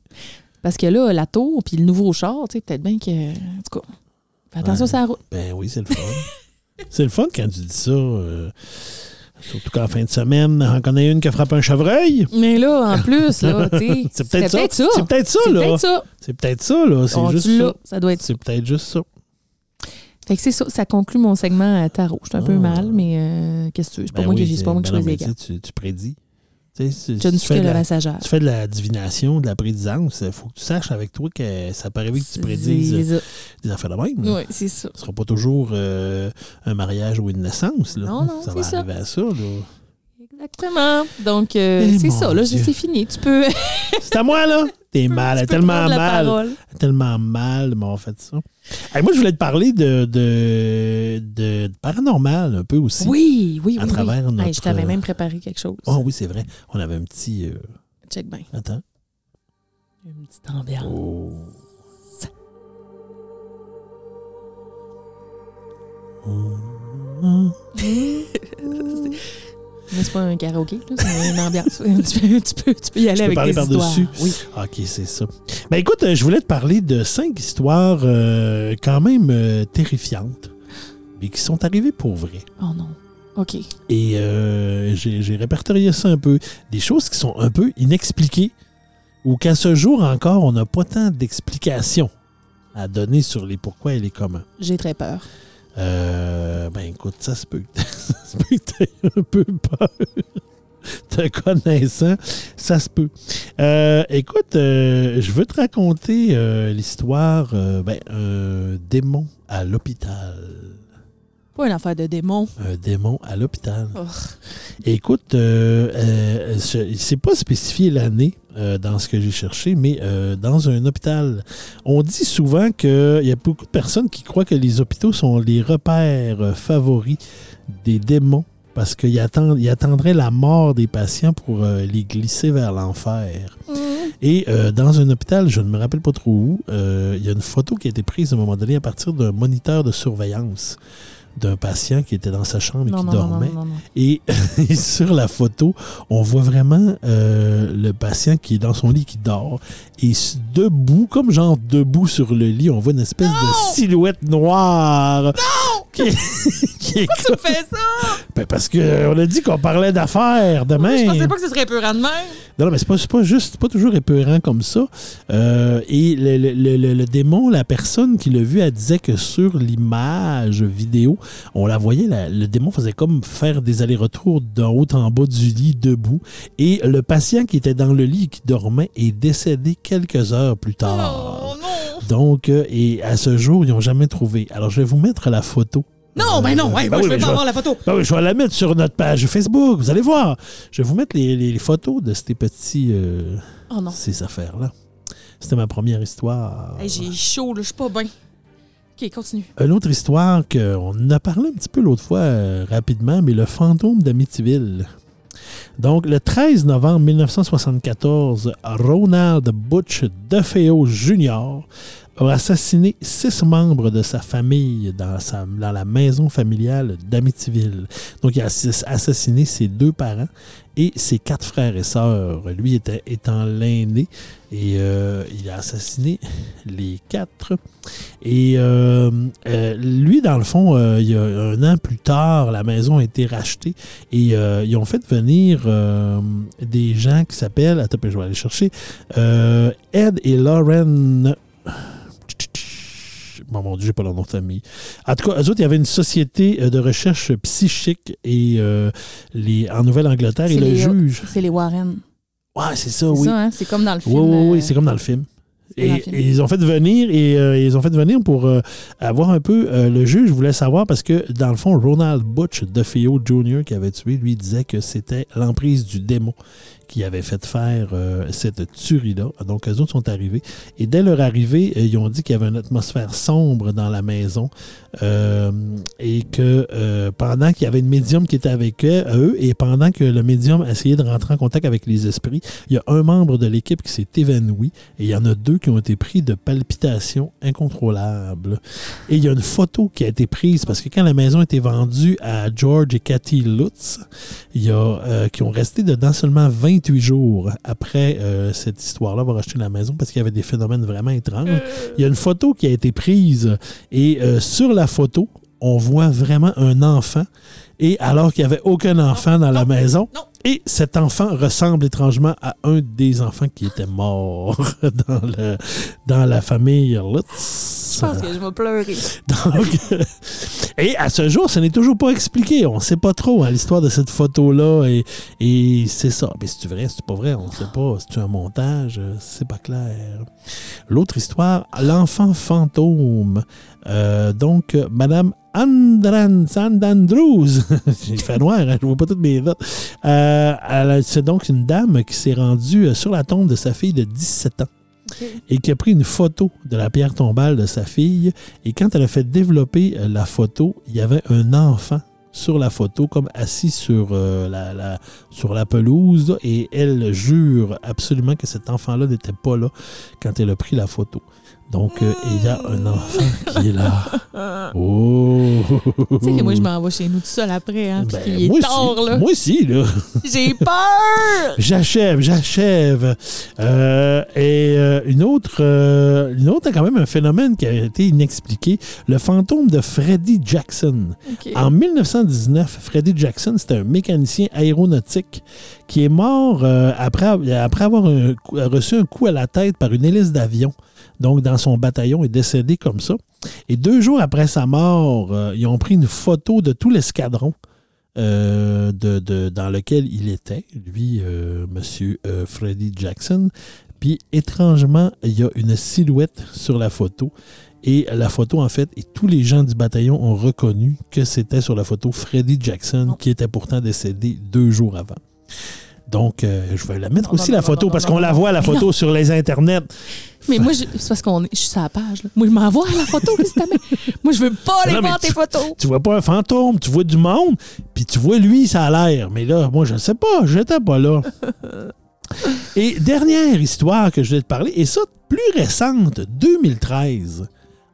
parce que là la tour puis le nouveau char tu sais peut-être bien que en tout cas fais attention Ouais. à la route Ben oui, c'est le fun. *laughs* c'est le fun quand tu dis ça. euh, Surtout qu'en fin de semaine, on connaît une qui a frappé un chevreuil. Mais là, en *laughs* plus, là, tu sais. C'est peut-être ça. C'est peut-être ça, C'est là. peut-être ça. C'est peut-être ça, là. C'est juste ça. Ça doit être. C'est peut-être juste ça. Fait que c'est ça. Ça conclut mon segment à tarot. Je suis un peu Ah. mal, mais euh, qu'est-ce que tu veux? C'est pas Ben moi qui ben choisis les Tu, tu prédis. Tu ne fais de la- messagère. Tu fais de la divination, de la prédisance. Il faut que tu saches avec toi que ça peut arriver que tu prédises des affaires de même. Oui, c'est ça. Ce sera pas toujours euh, un mariage ou une naissance. Là. Non, non, ça va ça. arriver à ça. Là. Exactement. Donc, euh, Eh, c'est ça. Là, c'est fini. Tu peux. *laughs* C'est à moi, là. T'es mal. tu Elle tellement mal. Tellement mal de m'avoir fait ça. Hey, moi, je voulais te parler de, de, de paranormal un peu aussi. Oui, oui. À oui. travers notre- je t'avais même préparé quelque chose. Oh oui, c'est vrai. On avait un petit. euh, Check bien. Attends. Une petite ambiance. Oh. *laughs* Mais c'est pas un karaoké, c'est une ambiance. *laughs* tu, peux, tu, peux, tu peux y aller Je peux avec parler des histoires. par-dessus. Oui. OK, c'est ça. Ben écoute, euh, je voulais te parler de cinq histoires euh, quand même euh, terrifiantes, mais qui sont arrivées pour vrai. Oh non. OK. Et euh, j'ai répertorié ça un peu. Des choses qui sont un peu inexpliquées ou qu'à ce jour encore, on n'a pas tant d'explications à donner sur les pourquoi et les comment. J'ai très peur. Euh, ben écoute, ça se peut, *laughs* ça se peut que t'aies un peu peur. *laughs* Te connaissant, ça se peut. Euh, écoute, euh, je veux te raconter euh, l'histoire euh, ben, démon à l'hôpital. Pas une affaire de démon. Un démon à l'hôpital. Oh. Écoute, euh, euh, c'est pas spécifié l'année euh, dans ce que j'ai cherché, mais dans un hôpital, on dit souvent qu'il y a beaucoup de personnes qui croient que les hôpitaux sont les repères favoris des démons parce qu'ils attendraient la mort des patients pour les glisser vers l'enfer. Et euh, dans un hôpital, je ne me rappelle pas trop où, euh, il y a une photo qui a été prise à un moment donné à partir d'un moniteur de surveillance d'un patient qui était dans sa chambre et qui non, dormait. non. Et, et *laughs* sur la photo, on voit vraiment euh, le patient qui est dans son lit, qui dort. Et debout, comme genre debout sur le lit, on voit une espèce de silhouette noire. Qui, *laughs* qui est Tu me fais ça? Ben, parce qu'on a dit qu'on parlait d'affaires demain. Je pensais pas que ce serait épeurant de même. Non, non, mais c'est pas, pas juste, c'est pas toujours épeurant comme ça. Euh, et le, le- le- le- le démon, la personne qui l'a vu, elle disait que sur l'image vidéo, on la voyait, la- le démon faisait comme faire des allers-retours d'en haut en bas du lit, debout. Et le patient qui était dans le lit et qui dormait est décédé quelques heures plus tard. Oh non! Donc, euh, et à ce jour, ils n'ont jamais trouvé. Alors, je vais vous mettre la photo. Non, ben non, ouais, Ben moi, oui, je vais pas avoir la photo. ben oui, je vais la mettre sur notre page Facebook. Vous allez voir. Je vais vous mettre les, les- les photos de ces petits. euh, Oh non. ces affaires-là. C'était ma première histoire. Hey, J'ai chaud, là, je suis pas bien. OK, continue. Une autre histoire qu'on a parlé un petit peu l'autre fois euh, rapidement, mais le fantôme d'Amityville. Donc, le 13 novembre 1974, Ronald Butch DeFeo Jr. a assassiné six membres de sa famille dans, la maison familiale d'Amityville. Donc, il a assass- assassiné ses deux parents et ses quatre frères et sœurs. Lui était, étant l'aîné et euh, il a assassiné les quatre. Et euh, euh, lui, dans le fond, euh, il y a un an plus tard, la maison a été rachetée et ils ont fait venir des gens qui s'appellent, attends, je vais aller chercher, Ed et Lauren. Bon, mon Dieu, j'ai pas leur nom de famille. En tout cas, eux autres, il y avait une société de recherche psychique et les, en Nouvelle-Angleterre, et le les- juge. C'est les Warren. Ouais, c'est ça, C'est oui. ça, hein? C'est comme dans le film. Oui, oui, oui, c'est comme dans le film. Et, ils ont fait venir et euh, ils ont fait venir pour euh, avoir un peu euh, le juge voulait savoir parce que dans le fond Ronald Butch DeFeo Jr. qui avait tué lui disait que c'était l'emprise du démon qui avait fait faire euh, cette tuerie-là. Donc, eux autres sont arrivés. Et dès leur arrivée, euh, ils ont dit qu'il y avait une atmosphère sombre dans la maison euh, et que pendant qu'il y avait une médium qui était avec eux, et pendant que le médium essayait de rentrer en contact avec les esprits, il y a un membre de l'équipe qui s'est évanoui et il y en a deux qui ont été pris de palpitations incontrôlables. Et il y a une photo qui a été prise parce que quand la maison a été vendue à George et Cathy Lutz, il y a, qui ont resté dedans seulement 28 jours après euh, cette histoire-là, va racheter la maison parce qu'il y avait des phénomènes vraiment étranges. Il y a une photo qui a été prise et euh, sur la photo, on voit vraiment un enfant et alors qu'il n'y avait aucun enfant dans la maison. non. Et cet enfant ressemble étrangement à un des enfants qui était mort *laughs* dans, le, dans la famille Lutz. Je pense que je vais pleurer. *laughs* Donc, *laughs* et à ce jour, ce n'est toujours pas expliqué. On ne sait pas trop hein, l'histoire de cette photo-là. Et, et c'est ça. Mais c'est vrai, c'est pas vrai, on ne sait pas. C'est un montage, c'est pas clair. L'autre histoire, l'enfant fantôme. Euh, donc, Madame Andran Sandandrews, *laughs* j'ai fait noir, hein, je vois pas toutes mes notes. Euh, c'est donc une dame qui s'est rendue euh, sur la tombe de sa fille de 17 ans et qui a pris une photo de la pierre tombale de sa fille. Et quand elle a fait développer la photo, il y avait un enfant sur la photo, comme assis sur, euh, la, la- sur la pelouse. là, et elle jure absolument que cet enfant-là n'était pas là quand elle a pris la photo. Donc, euh, il y a un enfant qui est là. *laughs* Oh! Tu sais que moi, je m'en vais chez nous tout seul après, hein, puis Ben, est moi tard, aussi, là. Moi aussi, là. *laughs* J'ai peur! J'achève, j'achève. Euh, et euh, une autre, une autre, quand même, un phénomène qui a été inexpliqué, le fantôme de Freddie Jackson. En 1919, Freddie Jackson, c'était un mécanicien aéronautique qui est mort après, après avoir un reçu un coup à la tête par une hélice d'avion. Donc, dans son bataillon, est décédé comme ça. Et deux jours après sa mort, euh, ils ont pris une photo de tout l'escadron euh, de, de- dans lequel il était, lui, euh, monsieur euh, Freddie Jackson. Puis, étrangement, il y a une silhouette sur la photo. Et la photo, en fait, et tous les gens du bataillon ont reconnu que c'était sur la photo Freddie Jackson, qui était pourtant décédé deux jours avant. Donc, euh, je vais la mettre Non, aussi, non, la non, photo, parce qu'on la voit, la photo, sur les internets. Mais moi, je- c'est parce qu'on est, je suis sur la page. Là. Moi, je m'envoie la photo, moi, je veux pas mais voir tes photos. Tu vois pas un fantôme, tu vois du monde, puis tu vois lui, ça a l'air. Mais là, moi, je ne sais pas, j'étais pas là. *laughs* Et dernière histoire que je vais te parler, et ça, plus récente, 2013,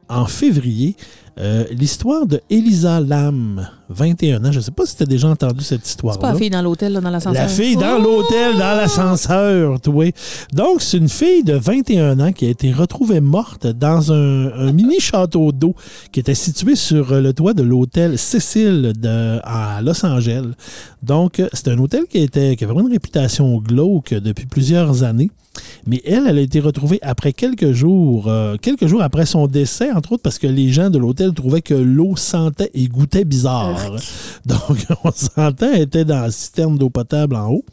en février, euh, l'histoire de Elisa Lam, 21 ans. Je ne sais pas si tu as déjà entendu cette C'est pas la fille dans l'hôtel, dans l'ascenseur. La fille dans l'hôtel, dans l'ascenseur, tu vois. Donc, c'est une fille de 21 ans qui a été retrouvée morte dans un, un mini château d'eau qui était situé sur le toit de l'hôtel Cecil de, à Los Angeles. Donc, c'est un hôtel qui, était, qui avait vraiment une réputation glauque depuis plusieurs années. Mais elle, elle a été retrouvée après quelques jours, euh, quelques jours après son décès, entre autres parce que les gens de l'hôtel trouvaient que l'eau sentait et goûtait bizarre. Donc, *laughs* on s'entend, elle était dans la citerne d'eau potable en haut.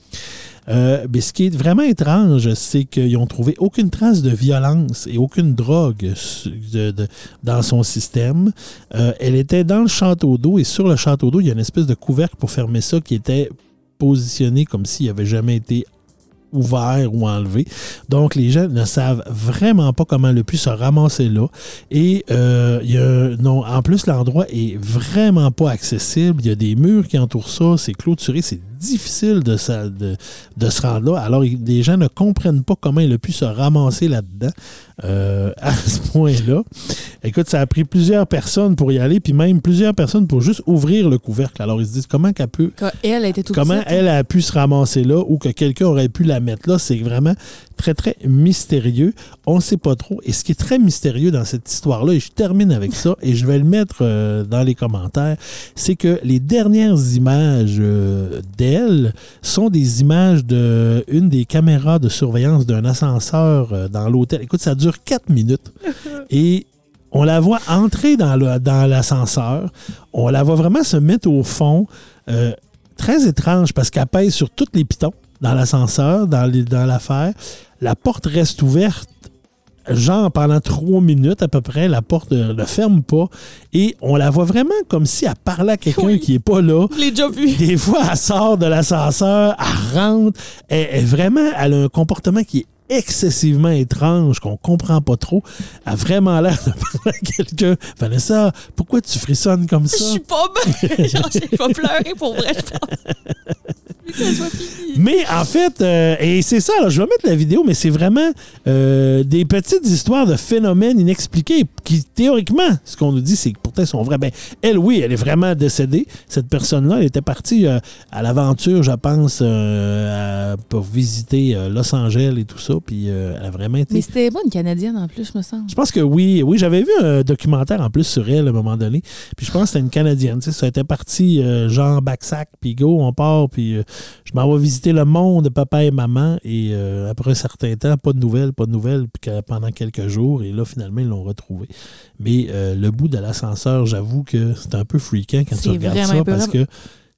Euh, mais ce qui est vraiment étrange, c'est qu'ils n'ont trouvé aucune trace de violence et aucune drogue su- de- de- dans son système. Euh, elle était dans le château d'eau et sur le château d'eau, il y a une espèce de couvercle pour fermer ça qui était positionné comme s'il n'avait jamais été ouvert ou enlevé. Donc, les gens ne savent vraiment pas comment le pu se ramasser là. Et euh, il y a, non, en plus, l'endroit est vraiment pas accessible. Il y a des murs qui entourent ça. C'est clôturé. C'est difficile de, sa- de, de se rendre là. Alors, les gens ne comprennent pas comment il a pu se ramasser là-dedans euh, à ce point-là. Écoute, ça a pris plusieurs personnes pour y aller, puis même plusieurs personnes pour juste ouvrir le couvercle. Alors, ils se disent comment qu'elle peut Quand elle était toute Comment petite. elle a pu se ramasser là ou que quelqu'un aurait pu la mettre là, c'est vraiment très, très mystérieux. On ne sait pas trop. Et ce qui est très mystérieux dans cette histoire-là, et je termine avec ça, et je vais le mettre euh, dans les commentaires, c'est que les dernières images euh, d'elle sont des images de une des caméras de surveillance d'un ascenseur euh, dans l'hôtel. Écoute, ça dure quatre minutes. *laughs* Et on la voit entrer dans l'ascenseur. on la voit vraiment se mettre au fond. Euh, très étrange parce qu'elle pèse sur tous les pitons dans l'ascenseur, dans, l'affaire. La porte reste ouverte, genre pendant trois minutes à peu près. La porte ne ferme pas. Et on la voit vraiment comme si elle parlait à quelqu'un Oui. qui n'est pas là. Je l'ai déjà vu. Des fois, elle sort de l'ascenseur, elle rentre. Elle, elle- vraiment, elle a un comportement qui est excessivement étrange, qu'on comprend pas trop. Elle a vraiment l'air de *laughs* parler à quelqu'un. Vanessa, pourquoi tu frissonnes comme Je ça? suis pas bien. *laughs* Genre, j'ai pas pleuré pour vrai, je pense. *laughs* Mais en fait, euh, et c'est ça, là, je vais mettre la vidéo, mais c'est vraiment euh, des petites histoires de phénomènes inexpliqués qui, théoriquement, ce qu'on nous dit, c'est que pourtant, sont vrais. Ben, elle, oui, elle est vraiment décédée. Cette personne-là, elle était partie euh, à l'aventure, je pense, euh, à- pour visiter euh, Los Angeles et tout ça, puis euh, elle a vraiment été... Mais c'était pas une Canadienne en plus, je me semble. Je pense que oui. Oui, j'avais vu un documentaire en plus sur elle à un moment donné. Puis je pense que c'était une Canadienne. Tu sais, ça était parti euh, genre backsack, puis go, on part, puis euh, je m'en vais visiter le monde, papa et maman. Et euh, après un certain temps, pas de nouvelles, pas de nouvelles, puis que- pendant quelques jours. Et là, finalement, ils l'ont retrouvé. Mais euh, le bout de l'ascenseur, j'avoue que c'est un peu freakant quand tu regardes ça, parce que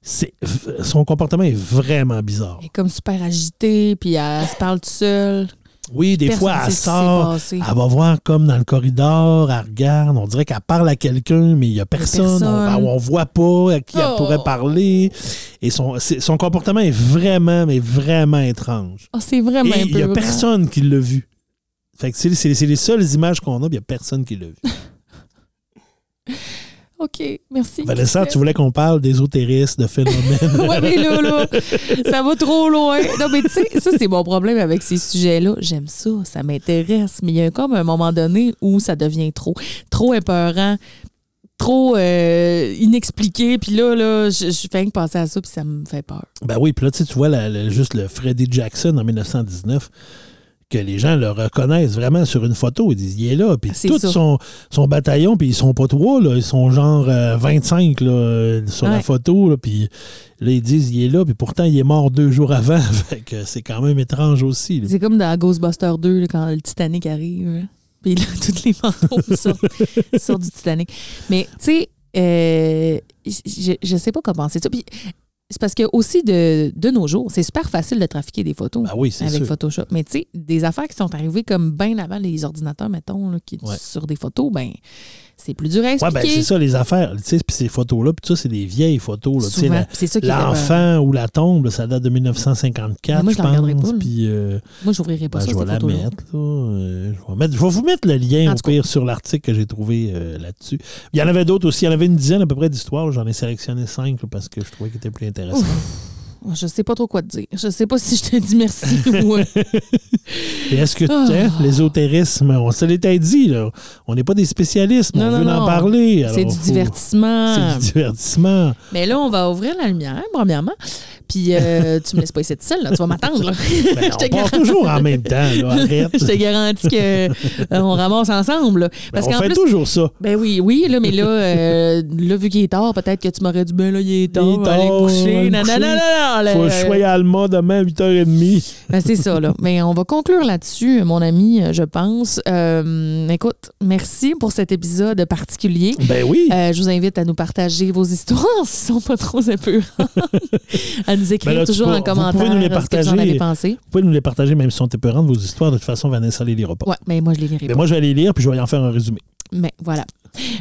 c'est, son comportement est vraiment bizarre. Elle est comme super agitée, puis elle se parle toute seule. Oui, des Personne fois, elle sort, elle va voir comme dans le corridor, elle regarde, on dirait qu'elle parle à quelqu'un, mais il n'y a personne, personne. On, on voit pas à qui elle Oh. pourrait parler. Et son, comportement est vraiment, mais vraiment étrange. Oh, c'est vraiment il n'y a personne qui l'a vu. Fait que c'est, les seules images qu'on a, puis il n'y a personne qui l'a vu. *laughs* OK, merci. Vanessa, tu voulais qu'on parle d'ésotérisme, de phénomènes. *laughs* ouais, mais là, là, ça va trop loin. Non, mais tu sais, ça, c'est mon problème avec ces sujets-là. J'aime ça, ça m'intéresse, mais il y a comme un moment donné où ça devient trop, trop épeurant, trop euh, inexpliqué. Puis là, là, je, je fais que penser à ça, puis ça me fait peur. Ben oui, puis là, tu vois la- la- juste le Freddie Jackson en 1919, que les gens le reconnaissent vraiment sur une photo. Ils disent, il est là. Puis tout ça. son, son bataillon, puis ils sont pas trois, là, ils sont genre euh, 25 là, euh, sur la photo. Là, puis là, ils disent, il est là, puis pourtant, il est mort deux jours avant. *laughs* fait que c'est quand même étrange aussi. là. C'est comme dans Ghostbusters 2, là, quand le Titanic arrive. là. Puis là, *laughs* tous les fantômes sortent, sortent du Titanic. Mais, tu sais, euh, je, je sais pas comment penser ça. Puis, c'est parce que aussi de, de nos jours, c'est super facile de trafiquer des photos Ben oui, c'est avec sûr. Photoshop. Mais tu sais, des affaires qui sont arrivées comme bien avant les ordinateurs, mettons, là, qui, Ouais. sur des photos, ben c'est plus dur à Ouais, expliquer. ben c'est ça, les affaires. Tu sais, puis ces photos-là, puis ça, c'est des vieilles photos. Là, c'est ça qui L'enfant ou la tombe, là, ça date de 1954, Mais moi, je je regarderai pense. pas, euh, Moi, j'ouvrirai pas Ben, ça, je vais la mettre. Euh, je, vais mettre- je vais vous mettre le lien En au pire sur l'article que j'ai trouvé euh, là-dessus. Il y en avait d'autres aussi. Il y en avait une dizaine à peu près d'histoires. J'en ai sélectionné cinq là, parce que je trouvais qu'ils étaient plus intéressants. Je sais pas trop quoi te dire. Je sais pas *laughs* si je te dis merci ou. *laughs* Et est-ce que Ah. hein, l'ésotérisme, on se l'était dit, là. On n'est pas des spécialistes, mais Non, on non, veut en parler. C'est du faut- divertissement. C'est du divertissement. Mais là, on va ouvrir la lumière, premièrement. Puis euh, tu me laisses pas essayer de seule, là. Tu vas m'attendre. *laughs* Ben, Je te on part garantis- toujours en même temps. Là, arrête. Je te garantis que euh, ramasse ensemble. là. Ben, on fait plus. toujours ça. Ben oui, oui, là, mais là, euh, là vu qu'il est tard, peut-être que tu m'aurais dit, ben là, il est tard, Il est tard, coucher. Non, non, non, non, non, Faut que je sois à Alma demain à 8h30. Ben, c'est ça, là. Mais on va conclure là-dessus, mon ami, euh, je pense. Euh, écoute, merci pour cet épisode particulier. Ben oui. Euh, je vous invite à nous partager vos histoires s'ils sont pas trop *laughs* à nous écrire Ben là, toujours en vous pouvez commentaire nous les que vous en partager. avez pensé. Vous pouvez nous les partager, même si sont épeurantes, vos histoires. De toute façon, Vanessa les lira pas. Ouais, mais moi, je les lirai Mais pas. moi, je vais les lire, puis je vais y en faire un résumé. Mais voilà.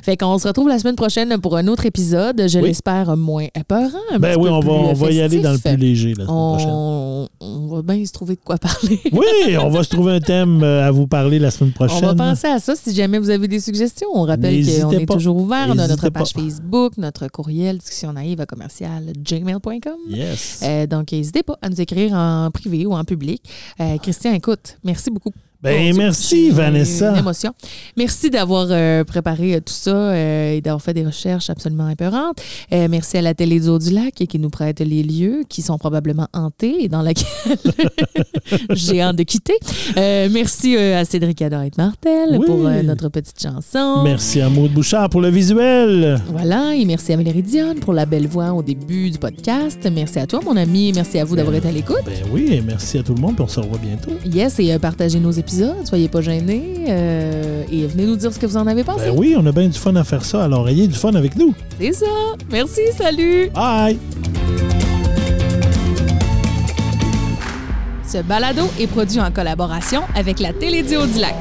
Fait qu'on se retrouve la semaine prochaine pour un autre épisode. Je Oui. l'espère moins épeurant. un Ben petit oui, peu on va, on va y aller dans le plus léger la semaine prochaine. On, on va bien se trouver de quoi parler. *laughs* Oui, on va se trouver un thème euh, à vous parler la semaine On prochaine. va penser à ça si jamais vous avez des suggestions. On rappelle qu'on est toujours ouvert. On a notre page pas. Facebook, notre courriel discussion naïve à commercial gmail.com. Yes. Euh, donc, n'hésitez pas à nous écrire en privé ou en public. Euh, Christian, écoute, merci beaucoup. Ben, merci, Vanessa. Émotion. Merci d'avoir euh, préparé euh, tout ça euh, et d'avoir fait des recherches absolument épeurantes. Euh, merci à la Télé du Haut-du-Lac qui nous prête les lieux qui sont probablement hantés et dans lesquels *laughs* j'ai hâte de quitter. Merci à Cédric Adorette Martel Oui. pour notre petite chanson. Merci à Maud Bouchard pour le visuel. Voilà, et merci à Valérie Dionne pour la belle voix au début du podcast. Merci à toi, mon ami, merci à vous d'avoir été à l'écoute. Ben oui, et merci à tout le monde, puis on se revoit bientôt. Yes, et partagez nos épisodes, soyez pas gênés, euh, et venez nous dire ce que vous en avez pensé. Ben oui, on a bien du fun à faire ça, alors ayez du fun avec nous. C'est ça. Merci, salut. Bye! Ce balado est produit en collaboration avec la Télédio du Lac.